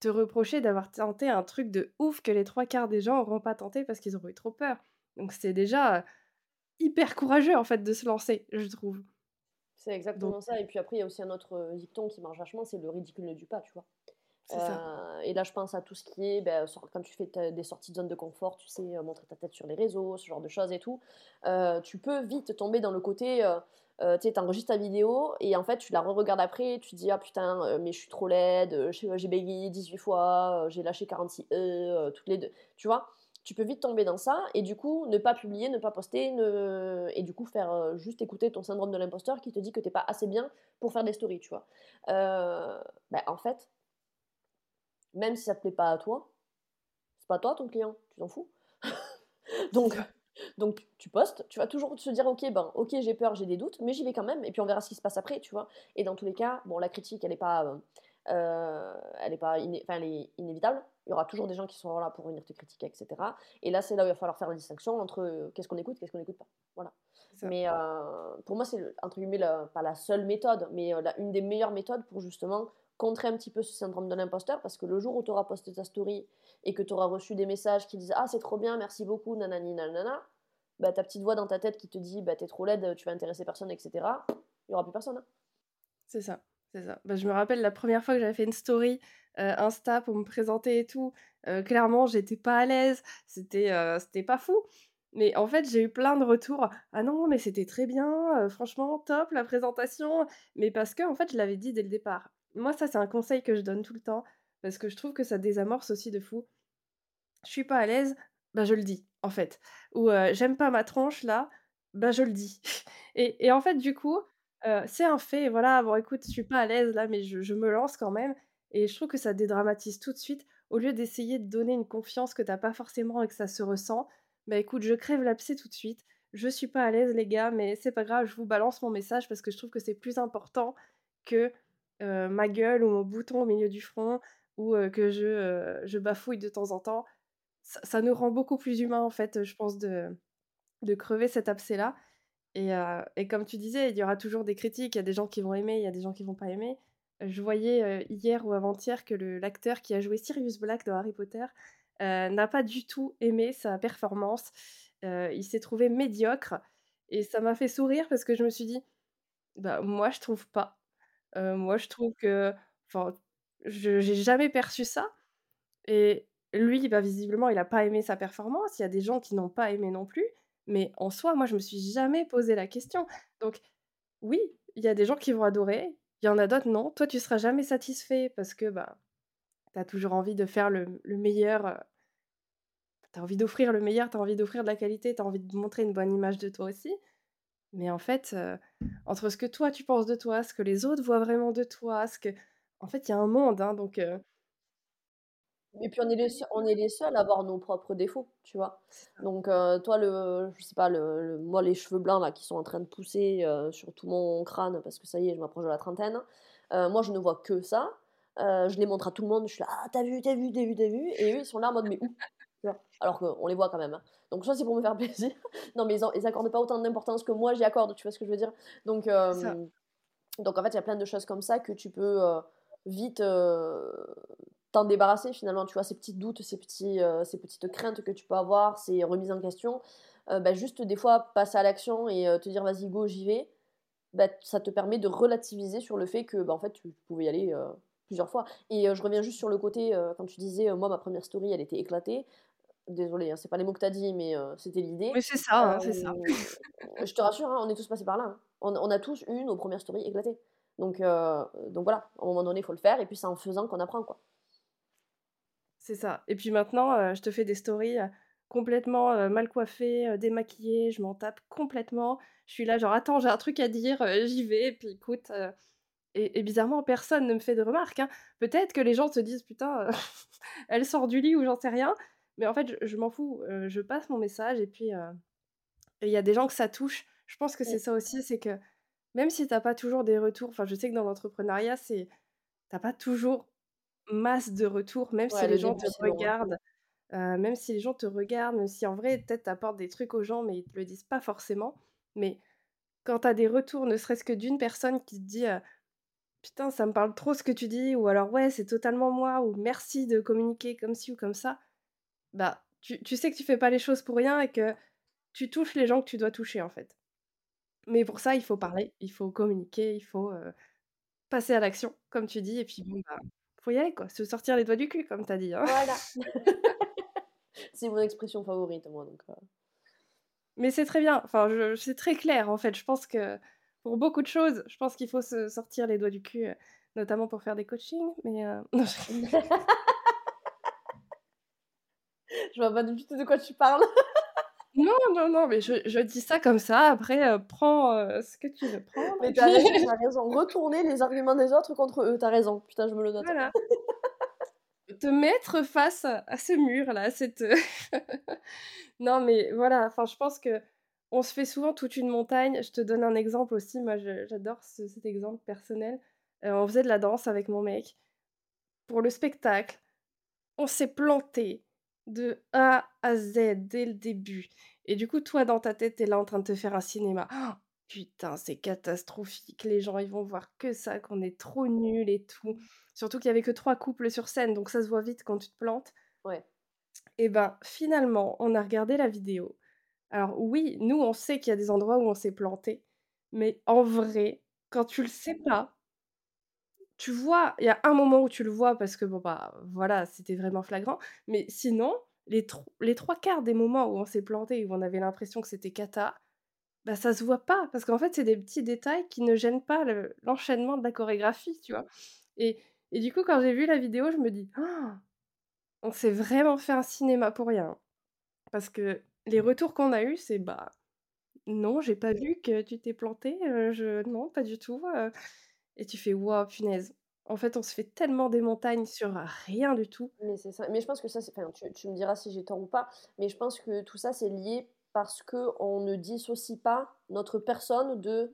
A: te reprocher d'avoir tenté un truc de ouf que les trois quarts des gens auront pas tenté parce qu'ils auront eu trop peur. Donc c'est déjà, hyper courageux en fait de se lancer, je trouve.
B: C'est exactement ça et puis après il y a aussi un autre, dicton qui marche vachement, c'est le ridicule ne tue pas, tu vois?
A: Ça.
B: Heu et là je pense à tout ce qui est, sor quand tu fais des sorties de zone de confort, tu sais, montrer ta tête sur les réseaux, ce genre de choses et tout, tu peux vite tomber dans le côté, tu sais, tu enregistres ta vidéo et en fait tu la reregardes après tu te dis: «Ah putain, mais je suis trop laide, j'ai j'ai bégayé 18 fois, j'ai lâché 46 E, toutes les deux tu vois? Tu peux vite tomber dans ça et du coup, ne pas publier, ne pas poster, et du coup faire, juste écouter ton syndrome de l'imposteur qui te dit que tu es pas assez bien pour faire des stories, tu vois? Heu, bah, en fait même si ça te plaît pas à toi, c'est pas toi ton client, tu t'en fous. Donc donc tu postes, tu vas toujours te dire: «OK, ben, OK, j'ai peur, j'ai des doutes, mais j'y vais quand même et puis on verra ce qui se passe après», tu vois? Et dans tous les cas, bon la critique elle est pas, heu elle est pas elle est inévitable. Il y aura toujours des gens qui seront là pour venir te critiquer et cetera et là, c'est là où il va falloir faire la distinction entre, qu'est-ce qu'on écoute, qu'est-ce qu'on écoute pas. Voilà. Mais heu, pour moi, c'est entre guillemets la pas la seule méthode, mais la une des meilleures méthodes pour justement contrer un petit peu ce syndrome de l'imposteur parce que le jour où tu auras posté ta story et que tu auras reçu des messages qui disent: «Ah c'est trop bien, merci beaucoup, nanani nanana», bah, ta petite voix dans ta tête qui te dit: «Bah, tu es trop laide, tu vas intéresser personne et cetera», il y aura plus personne, hein.
A: C'est ça, c'est ça. Bah, je me rappelle la première fois que j'avais fait une story, heu, Insta pour me présenter et tout, heu, clairement j'étais pas à l'aise, c'était, heu, c'était pas fou. Mais en fait, j'ai eu plein de retours: «Ah non, mais c'était très bien, heu, franchement top la présentation», mais parce qu'en fait, je l'avais dit dès le départ. Moi, ça, c'est un conseil que je donne tout le temps parce que je trouve que ça désamorce aussi de fou. Je suis pas à l'aise, bah, je le dis, en fait. Ou, j'aime pas ma tronche là, bah, je le dis. Et et en fait, du coup, heu, c'est un fait, voilà, bon écoute, je suis pas à l'aise là, mais je me lance quand même et je trouve que ça dédramatise tout de suite. Au lieu d'essayer de donner une confiance que tu as pas forcément et que ça se ressent, bah, écoute, je crève l'abcès tout de suite. Je suis pas à l'aise les gars, mais c'est pas grave, je vous balance mon message parce que je trouve que c'est plus important que, heu, ma gueule ou mon bouton au milieu du front ou, heu, que je, je bafouille de temps en temps. Ça ça nous rend beaucoup plus humains en fait, je pense de de crever cet abcès-là et comme tu disais, il y aura toujours des critiques. Il y a des gens qui vont aimer, il y a des gens qui vont pas aimer. Je voyais, hier ou avant-hier que l'acteur qui a joué Sirius Black dans Harry Potter, n'a pas du tout aimé sa performance. Il s'est trouvé médiocre et ça m'a fait sourire parce que je me suis dit: «Bah, moi je trouve pas». Moi je trouve que enfin, j'ai jamais perçu ça et lui, bah, visiblement, il a pas aimé sa performance. Il y a des gens qui n'ont pas aimé non plus, mais en soi, moi, je me suis jamais posé la question. Donc oui, il y a des gens qui vont adorer, il y en a d'autres non. Toi, tu seras jamais satisfait parce que, bah, tu as toujours envie de faire le le meilleur, heu tu as envie d'offrir le meilleur, tu as envie d'offrir de la qualité, tu as envie de montrer une bonne image de toi aussi. Mais en fait, heu, entre ce que toi tu penses de toi, ce que les autres voient vraiment de toi, ce que en fait, il y a un monde, hein, donc heu
B: Et puis on est les on est les seuls à avoir nos propres défauts, tu vois?
A: Ça.
B: Donc heu, toi le je sais pas le le moi les cheveux blancs là qui sont en train de pousser, heu, sur tout mon crâne parce que ça y est, je m'approche de la trentaine, heu, moi je ne vois que ça, je les montre à tout le monde, je suis là: «Ah tu as vu, tu as vu, tu as vu, tu as vu?» et eux ils sont là en mode: «Mais où?» Alors qu'on les voit quand même, hein. Donc soit c'est pour me faire plaisir, non mais ils en ils accordent pas autant d'importance que moi j'y accorde, tu vois ce que je veux dire? Donc
A: ça.
B: donc en fait, il y a plein de choses comme ça que tu peux, vite, t'en débarrasser finalement, tu vois? Ces petits doutes, ces petits, heu, ces petites craintes que tu peux avoir, ces remises en question, heu, bah, juste des fois passer à l'action et heu, te dire: «Vas-y go, j'y vais», bah, ça te permet de relativiser sur le fait que, bah, en fait, tu pouvais y aller, plusieurs fois et je reviens juste sur le côté, quand tu disais, «Moi ma 1re story elle était éclatée», Désolée, hein, c'est pas les mots que tu as dit, mais c'était l'idée.
A: Oui, c'est ça, hein, c'est ça.
B: Je te rassure, hein, on est tous passés par là, hein. On on a tous eu nos premières stories éclatées. Donc donc voilà, à un moment donné, il faut le faire et puis c'est en faisant qu'on apprend, quoi.
A: C'est ça et puis maintenant, heu, je te fais des stories, heu, complètement, heu, mal coiffées, heu, démaquillées, je m'en tape complètement. Je suis là genre: «Attends, j'ai un truc à dire, j'y vais» et puis écoute, et et bizarrement personne ne me fait de remarques, hein. Peut-être que les gens se disent: «Putain, elle sort du lit» ou j'en sais rien, mais en fait, je je m'en fous, je passe mon message et puis, il y a des gens que ça touche. Je pense que c'est ça aussi, c'est que même si tu as pas toujours des retours enfin, je sais que dans l'entrepreneuriat, c'est tu as pas toujours masse de retours, même si les
B: le
A: gens te regardent, même si les gens te regardent, même si en vrai, peut-être tu apportes des trucs aux gens, mais ils te le disent pas forcément. Mais quand tu as des retours, ne serait-ce que d'une personne qui te dit, «Putain, ça me parle trop ce que tu dis» ou alors: «Ouais, c'est totalement moi» ou «Merci de communiquer comme ci ou comme ça», bah, tu tu sais que tu fais pas les choses pour rien et que tu touches les gens que tu dois toucher, en fait. Mais pour ça, il faut parler, il faut communiquer, il faut, passer à l'action, comme tu dis et puis bon, bah, faut y aller, quoi, se sortir les doigts du cul, comme tu as dit, hein.
B: Voilà. C'est mon expression favorite, moi, donc heu
A: Mais c'est très bien, enfin, je c'est très clair, en fait. Je pense que pour beaucoup de choses, je pense qu'il faut se sortir les doigts du cul, heu, notamment pour faire des coachings, mais non, je
B: Je vois pas du tout de quoi tu parles.
A: Non, non, non, mais je je dis ça comme ça, après, heu, prends, heu, ce que tu veux prendre
B: Mais tu as
A: puis
B: raison, raison. Retourner les arguments des autres contre eux, tu as raison. Putain, je me le note.
A: voilà. Te mettre face à ce mur-là, cette, non, mais voilà, enfin, je pense qu'on se fait souvent toute une montagne. Je te donne un exemple aussi, moi, je j'adore ce cet exemple personnel. Heu, on faisait de la danse avec mon mec pour le spectacle. On s'est planté de A à Z dès le début et du coup, toi, dans ta tête, tu es là en train de te faire un cinéma. Oh, Putain, c'est catastrophique, les gens, ils vont voir que ça, qu'on est trop nuls et tout. Surtout qu'il y avait que 3 couples sur scène, donc ça se voit vite quand tu te plantes
B: Ouais.
A: et ben, finalement, on a regardé la vidéo. Alors oui, nous, on sait qu'il y a des endroits où on s'est planté, mais en vrai, quand tu le sais pas tu vois, il y a un moment où tu le vois parce que bon, bah, voilà, c'était vraiment flagrant, mais sinon, les les 3/4 des moments où on s'est planté, où on avait l'impression que c'était cata, bah, ça se voit pas parce qu'en fait, c'est des petits détails qui ne gênent pas le l'enchaînement de la chorégraphie, tu vois? Et et du coup, quand j'ai vu la vidéo, je me dis: «Han! On s'est vraiment fait un cinéma pour rien». Parce que les retours qu'on a eus, c'est: «Bah, non, j'ai pas vu que tu t'es planté, heu, je non, pas du tout, heu» et tu fais: «Waouh, punaise». En fait, on se fait tellement des montagnes sur rien du tout.
B: Mais c'est ça. Mais je pense que ça, c'est enfin, tu tu me diras si j'ai tort ou pas, mais je pense que tout ça, c'est lié parce qu'on ne dissocie pas notre personne de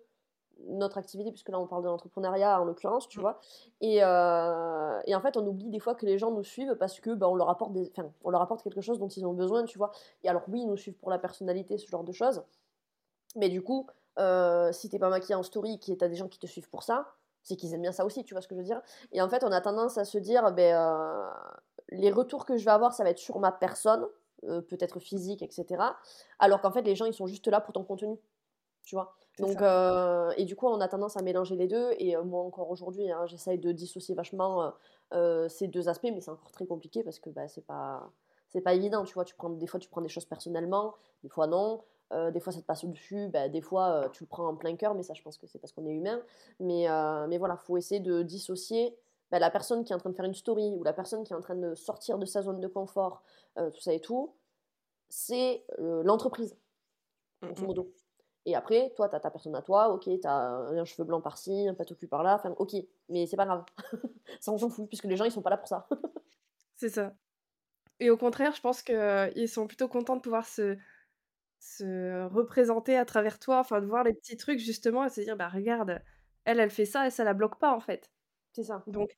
B: notre activité, puisque là, on parle de l'entrepreneuriat en l'occurrence, tu
A: Mmh.
B: vois? Et heu et en fait, on oublie des fois que les gens nous suivent parce que, bah, on leur apporte des on leur apporte quelque chose dont ils ont besoin, tu vois? Et alors oui, ils nous suivent pour la personnalité, ce genre de choses, mais du coup, heu, si tu es pas maquillée en story, que tu as des gens qui te suivent pour ça, c'est qu'ils aiment bien ça aussi, tu vois ce que je veux dire? Et en fait, on a tendance à se dire, beh, heu, les retours que je vais avoir, ça va être sur ma personne, heu, peut-être physique et cetera, alors qu'en fait, les gens, ils sont juste là pour ton contenu, tu vois? Donc heu et du coup, on a tendance à mélanger les 2 et moi, encore aujourd'hui, hein, j'essaye de dissocier vachement, ces 2 aspects, mais c'est encore très compliqué parce que, bah, c'est pas c'est pas évident, tu vois? Tu prends des fois, tu prends des choses personnellement, des fois non. Heu, des fois, ça te passe au-dessus, bah, des fois, heu, tu le prends en plein cœur, mais ça, je pense que c'est parce qu'on est humain. Mais heu, mais voilà, faut essayer de dissocier, bah, la personne qui est en train de faire une story ou la personne qui est en train de sortir de sa zone de confort, heu, tout ça et tout, c'est, l'entreprise,
A: Mmh
B: grosso
A: mh.
B: modo. Et après, toi, tu as ta personne à toi, OK, tu as un cheveu blanc par-ci, un patocu par-là, enfin OK, mais c'est pas grave. Ça, on s'en fout puisque les gens, ils sont pas là pour ça.
A: C'est ça et au contraire, je pense qu'ils sont plutôt contents de pouvoir se se représenter à travers toi, enfin, de voir les petits trucs justement et se dire: «Bah, regarde, elle, elle fait ça et ça la bloque pas, en fait».
B: C'est ça.
A: Donc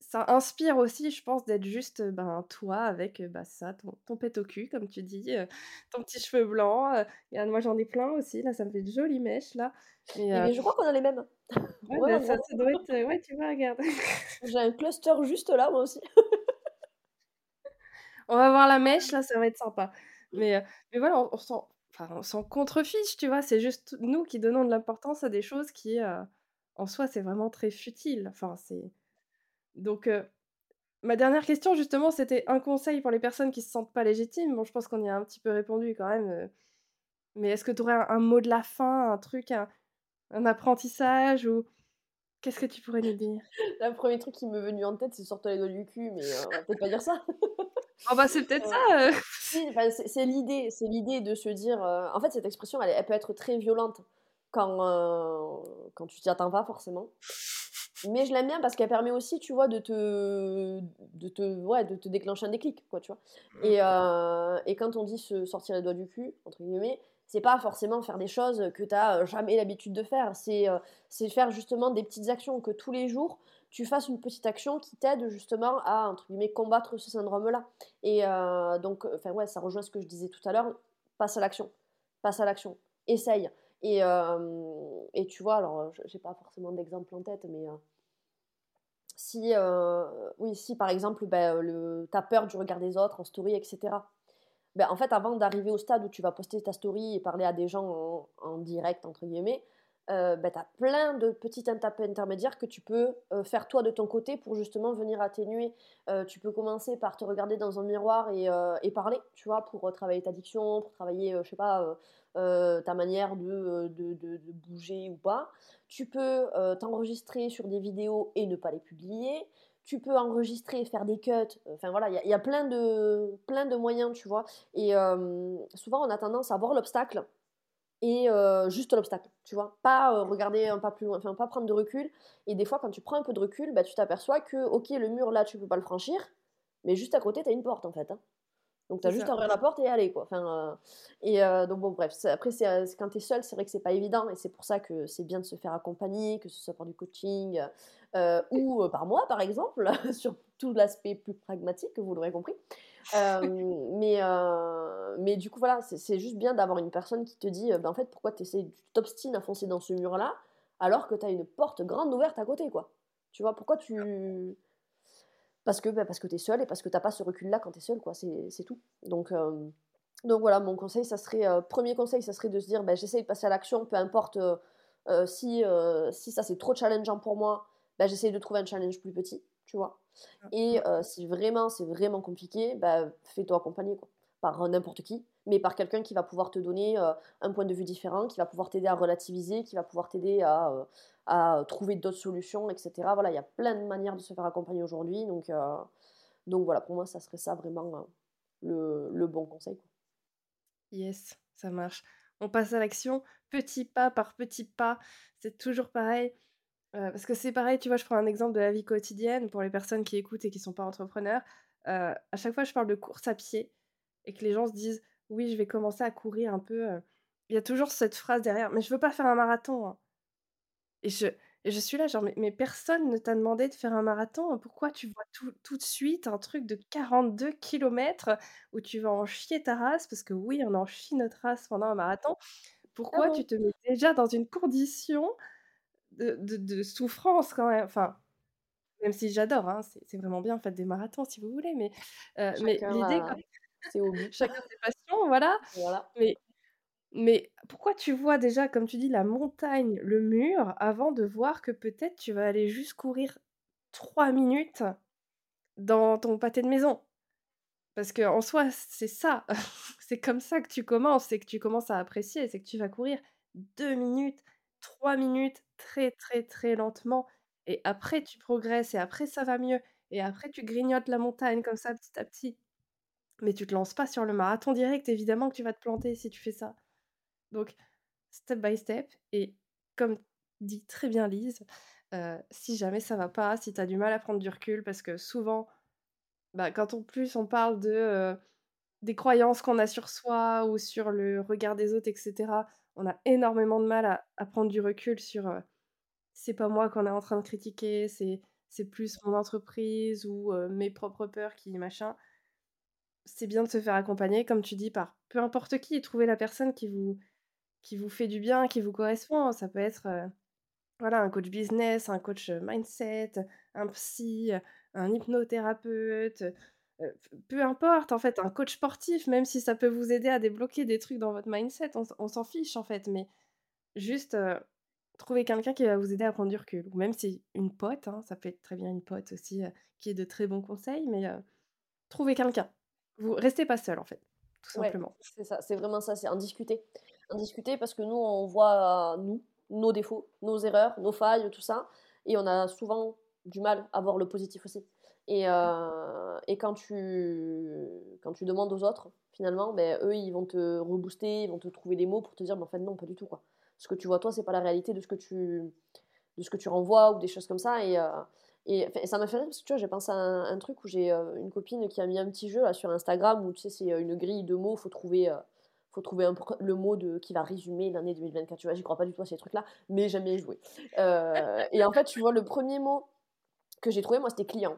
A: ça inspire aussi, je pense, d'être juste, ben, toi avec, bah, ça, ton ton pet au cul, comme tu dis, ton petit cheveu blanc, heu, regarde, moi, j'en ai plein aussi, là, ça me fait de jolies mèches, là, mais
B: Et je crois qu'on a les mêmes.
A: ouais,
B: Ouais,
A: bah, ça ça doit être, ouais, tu vois, regarde.
B: j'ai un cluster juste là, moi aussi.
A: On va voir la mèche là, ça va être sympa. Mais, heu, mais voilà, on on s'en enfin, contrefiche, tu vois? C'est juste nous qui donnons de l'importance à des choses qui, heu, en soi, c'est vraiment très futile. Enfin, c'est donc, heu Ma dernière question justement, c'était un conseil pour les personnes qui se sentent pas légitimes. Bon, je pense qu'on y a un petit peu répondu quand même, mais est-ce que tu aurais un un mot de la fin, un truc, un un apprentissage ou qu'est-ce que tu pourrais nous dire?
B: Le 1er truc qui m'est venu en tête, c'est sors-toi les doigts du cul, mais on va peut-être pas dire ça.
A: Oh bah, c'est peut-être
B: Heu,
A: ça,
B: si, enfin, c'est l'idée c'est l'idée de se dire, heu en fait, cette expression, elle elle peut être très violente quand, quand tu t'y attends pas forcément. Mais je l'aime bien parce qu'elle permet aussi, tu vois, de te de te ouais, de te déclencher un déclic, quoi, tu vois?
A: Mmh.
B: Et et quand on dit se «sortir les doigts du cul» entre guillemets, c'est pas forcément faire des choses que tu as, heu, jamais l'habitude de faire. C'est, c'est faire justement des petites actions, que tous les jours, tu fasses une petite action qui t'aide justement à, entre guillemets, «combattre ce syndrome-là» et heu, donc enfin, ouais, ça rejoint ce que je disais tout à l'heure, passe à l'action, passe à l'action, essaye. Et et tu vois, alors, j'ai pas forcément d'exemple en tête, mais si, oui, si par exemple, bah, heu, le tu as peur du regard des autres en story et cetera. Bah, en fait, avant d'arriver au stade où tu vas poster ta story et parler à des gens en en «direct» entre guillemets, heu, bah, tu as plein de petites étapes intermédiaires que tu peux, heu, faire toi de ton côté pour justement venir atténuer. Heu, tu peux commencer par te regarder dans un miroir et et parler, tu vois? Pour, travailler ta diction, pour travailler, je sais pas, ta manière de, bouger ou pas. Tu peux, t'enregistrer sur des vidéos et ne pas les publier. Tu peux enregistrer faire des cuts, enfin voilà, il y a plein de plein de moyens, tu vois? Et souvent on a tendance à voir l'obstacle et heu, juste l'obstacle, tu vois? Pas, heu, regarder un pas plus loin, enfin pas prendre de recul et des fois quand tu prends un peu de recul, bah, tu t'aperçois que, OK, le mur là, tu peux pas le franchir, mais juste à côté, tu as une porte en fait, hein. Donc tu as juste
A: ça.
B: à ouvrir la porte et aller quoi, enfin, heu et donc bon bref, après c'est, quand tu es seul, c'est vrai que c'est pas évident et c'est pour ça que c'est bien de se faire accompagner, que ce soit par du coaching, ou, par moi par exemple, sur tout l'aspect plus pragmatique, vous l'aurez compris. Hem, mais heu, mais du coup voilà, c'est juste bien d'avoir une personne qui te dit, «Bah, en fait, pourquoi tu t'obstines à foncer dans ce mur-là, alors que tu as une porte grande ouverte à côté, quoi?» Tu vois? Pourquoi tu parce que, parce que tu es seul et parce que tu as pas ce recul-là quand tu es seul, quoi, c'est tout. Donc donc voilà, mon conseil, ça serait, 1er conseil, ça serait de se dire: «Bah, j'essaye de passer à l'action, peu importe, si, si ça c'est trop challengeant pour moi, bah, j'essaye de trouver un challenge plus petit», tu vois?
A: Mmh,
B: Et heu, si vraiment c'est vraiment compliqué, bah, fais-toi accompagner, quoi, par, heu, n'importe qui, mais par quelqu'un qui va pouvoir te donner, heu, un point de vue différent, qui va pouvoir t'aider à relativiser, qui va pouvoir t'aider à, à trouver d'autres solutions et cetera. Voilà, il y a plein de manières de se faire accompagner aujourd'hui, donc donc voilà, pour moi, ça serait ça vraiment, heu, le le bon conseil, quoi.
A: Yes, ça marche. On passe à l'action, petit pas par petit pas, c'est toujours pareil. Heu, parce que c'est pareil, tu vois, je prends un exemple de la vie quotidienne pour les personnes qui écoutent et qui sont pas entrepreneurs. Heu, à chaque fois je parle de course à pied et que les gens se disent: «Oui, je vais commencer à courir un peu», heu, il y a toujours cette phrase derrière: «Mais je veux pas faire un marathon, hein». Et je et je suis là genre: «Mais mais personne ne t'a demandé de faire un marathon, pourquoi tu vois tout tout de suite un truc de 42 kilomètres où tu vas en chier ta race?» parce que oui, on en chie notre race pendant un marathon.
B: Ah
A: Pourquoi tu te mets déjà dans une condition de de de souffrance quand même? Enfin, même si j'adore, hein, c'est c'est vraiment bien, faites des marathons si vous voulez, mais heu, mais l'idée quand
B: a ses hobbies.
A: chacun ses passions, voilà,
B: Voilà.
A: mais mais pourquoi tu vois déjà, comme tu dis, la montagne, le mur, avant de voir que peut-être tu vas aller juste courir 3 minutes dans ton pâté de maison? Parce qu'en soi, c'est ça, c'est comme ça que tu commences, c'est que tu commences à apprécier, c'est que tu vas courir 2 minutes, 3 minutes, très, très, très lentement et après tu progresses et après ça va mieux et après tu grignotes la montagne comme ça petit à petit. Mais tu te lances pas sur le marathon direct, évidemment que tu vas te planter si tu fais ça. Donc step by step et comme dit très bien Lise, si jamais ça va pas, si tu as du mal à prendre du recul parce que souvent, bah, quand en plus on parle de, des croyances qu'on a sur soi ou sur le regard des autres et cetera, on a énormément de mal à prendre du recul sur, c'est pas moi qu'on est en train de critiquer, c'est plus mon entreprise ou, mes propres peurs qui machin. C'est bien de se faire accompagner comme tu dis par peu importe qui trouver la personne qui vous qui vous fait du bien, qui vous correspond. Ça peut être, voilà, un coach business, un coach, mindset, un psy, un hypnothérapeute, p peu importe en fait, un coach sportif, même si ça peut vous aider à débloquer des trucs dans votre mindset, on s'en on s'en fiche en fait, mais juste, heu, trouver quelqu'un qui va vous aider à prendre du recul. Ou même si une pote, hein, ça peut être très bien une pote aussi qui est de très bons conseils, mais trouver quelqu'un. Vous restez pas seul en fait, tout simplement.
B: c'est ça, c'est vraiment ça, c'est en discuter. En discuter parce que nous, on voit nous, nos défauts, nos erreurs, nos failles, tout ça, et on a souvent du mal à voir le positif aussi. Et, et quand, tu, quand tu demandes aux autres, finalement, ben, eux, ils vont te rebooster, ils vont te trouver des mots pour te dire, mais en fait, non, pas du tout. Quoi. Ce que tu vois, toi, c'est pas la réalité de ce que tu, de ce que tu renvoies ou des choses comme ça. Et, et, ça m'a fait rire parce que tu vois, j'ai pensé à un, truc où j'ai une copine qui a mis un petit jeu là, sur Instagram où tu sais, c'est une grille de mots, faut trouver faut trouver le mot de, qui va résumer l'année 2024. Tu vois, j'y crois pas du tout à ces trucs-là, mais jamais joué. Euh, et en fait, tu vois, le premier mot que j'ai trouvé, moi, c'était client.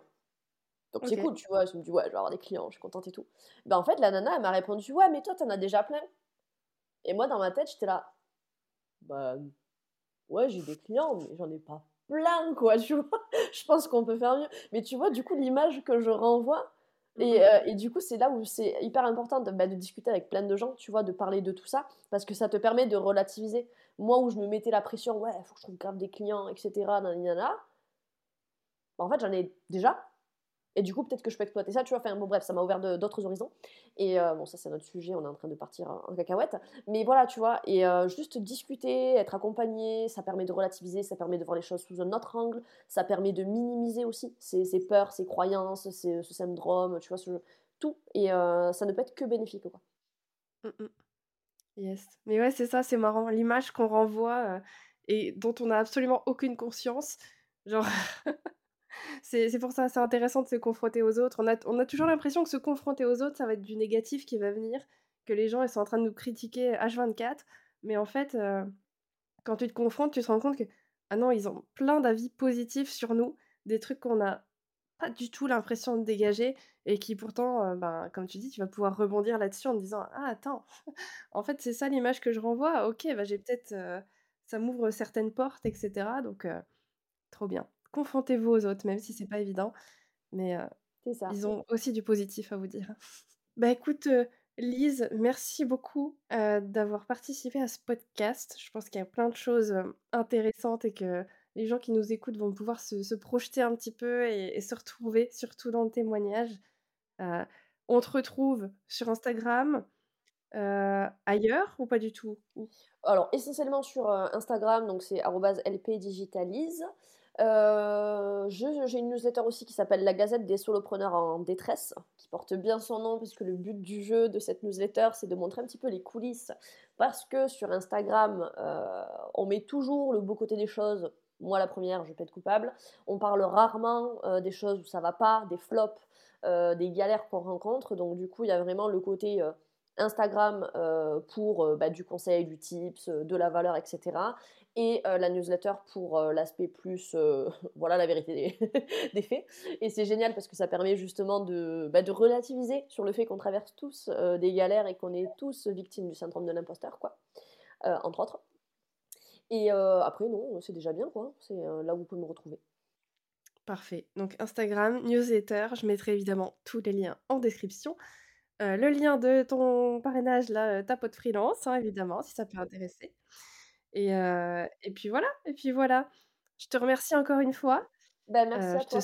B: Donc c'est cool, tu vois. Je me dis, ouais, je vais avoir des clients, je suis contente et tout. Ben, en fait, la nana, elle m'a répondu, ouais, mais toi, t'en as déjà plein. Et moi, dans ma tête, j'étais là, bah, ouais, j'ai des clients, mais j'en ai pas plein, quoi, tu vois. je pense qu'on peut faire mieux. Mais tu vois, du coup, l'image que je renvoie, et, mmh euh, et, du coup, c'est là où c'est hyper important de, bah, de, discuter avec plein de gens, tu vois, de parler de tout ça, parce que ça te permet de relativiser. Moi, où je me mettais la pression, ouais, il faut que je trouve grave des clients, etc., nanana, bah, en fait, j'en ai déjà. Et du coup, peut-être que je peux exploiter ça, tu vois. Bon, bref, ça m'a ouvert d'autres horizons. Et euh, bon, ça, c'est notre sujet, on est en train de partir en cacahuète. Mais voilà, tu vois. Et euh, juste discuter, être accompagné, ça permet de relativiser, ça permet de voir les choses sous un autre angle, ça permet de minimiser aussi ses, peurs, ses croyances, ce syndrome, tu vois, tout. Et euh, ça ne peut être que bénéfique, quoi.
A: Mmh yes. Mais ouais, c'est ça, c'est marrant. L'image qu'on renvoie et dont on n'a absolument aucune conscience. Genre. C'est pour ça, c'est intéressant de se confronter aux autres. On a, on a toujours l'impression que se confronter aux autres, ça va être du négatif qui va venir, que les gens ils sont en train de nous critiquer H24. Mais en fait, euh, quand tu te confrontes, tu te rends compte que, ah non, ils ont plein d'avis positifs sur nous, des trucs qu'on n'a pas du tout l'impression de dégager et qui pourtant, euh, ben, comme tu dis, tu vas pouvoir rebondir là-dessus en te disant, ah attends, en fait c'est ça l'image que je renvoie, ok, bah, j'ai peut-être, euh, ça m'ouvre certaines portes, etc. Donc, trop bien confrontez-vous aux autres, même si c'est pas évident. Mais ils ont aussi du positif à vous dire. Bah écoute, Lise, merci beaucoup d'avoir participé à ce podcast. Je pense qu'il y a plein de choses intéressantes et que les gens qui nous écoutent vont pouvoir se, projeter un petit peu et, se retrouver, surtout dans le témoignage. on te retrouve sur Instagram, ailleurs ou pas du tout?
B: Alors, essentiellement sur Instagram, donc c'est lpdigitalise. Euh, j'ai une newsletter aussi qui s'appelle La Gazette des solopreneurs en détresse, qui porte bien son nom, puisque le but du jeu de cette newsletter, c'est de montrer un petit peu les coulisses. Parce que sur Instagram, euh, on met toujours le beau côté des choses. Moi, la première, je peux être coupable. On parle rarement euh, des choses où ça va pas, des flops, des galères qu'on rencontre. Donc, du coup, il y a vraiment le côté Instagram pour bah, du conseil, du tips, de la valeur, etc et la newsletter pour l'aspect plus, voilà la vérité des, faits. Et c'est génial parce que ça permet justement de, bah, de relativiser sur le fait qu'on traverse tous des galères et qu'on est tous victimes du syndrome de l'imposteur, quoi, entre autres. Et après, non, c'est déjà bien, quoi. C'est là où vous pouvez me retrouver.
A: Parfait. Donc Instagram, newsletter, je mettrai évidemment tous les liens en description. Le lien de ton parrainage, là, ta pote freelance, hein, évidemment, si ça peut intéresser. Et, et puis voilà, et puis voilà. Je te remercie encore une fois.
B: Bah, merci à toi,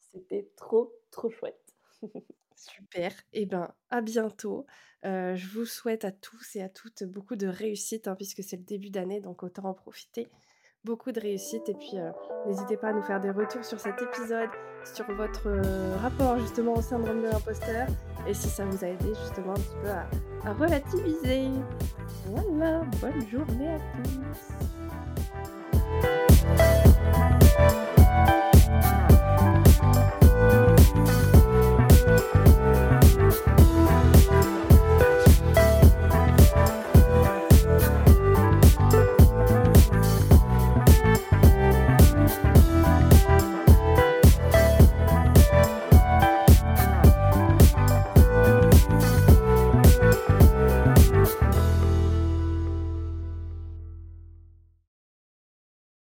B: C'était trop, trop chouette.
A: Super. Et ben, à bientôt. je vous souhaite à tous et à toutes beaucoup de réussite, hein, puisque c'est le début d'année, donc autant en profiter beaucoup de réussite et puis euh, n'hésitez pas à nous faire des retours sur cet épisode, sur votre euh, rapport justement au syndrome de l'imposteur et si ça vous a aidé justement un petit peu à, à relativiser. Voilà, bonne journée à tous.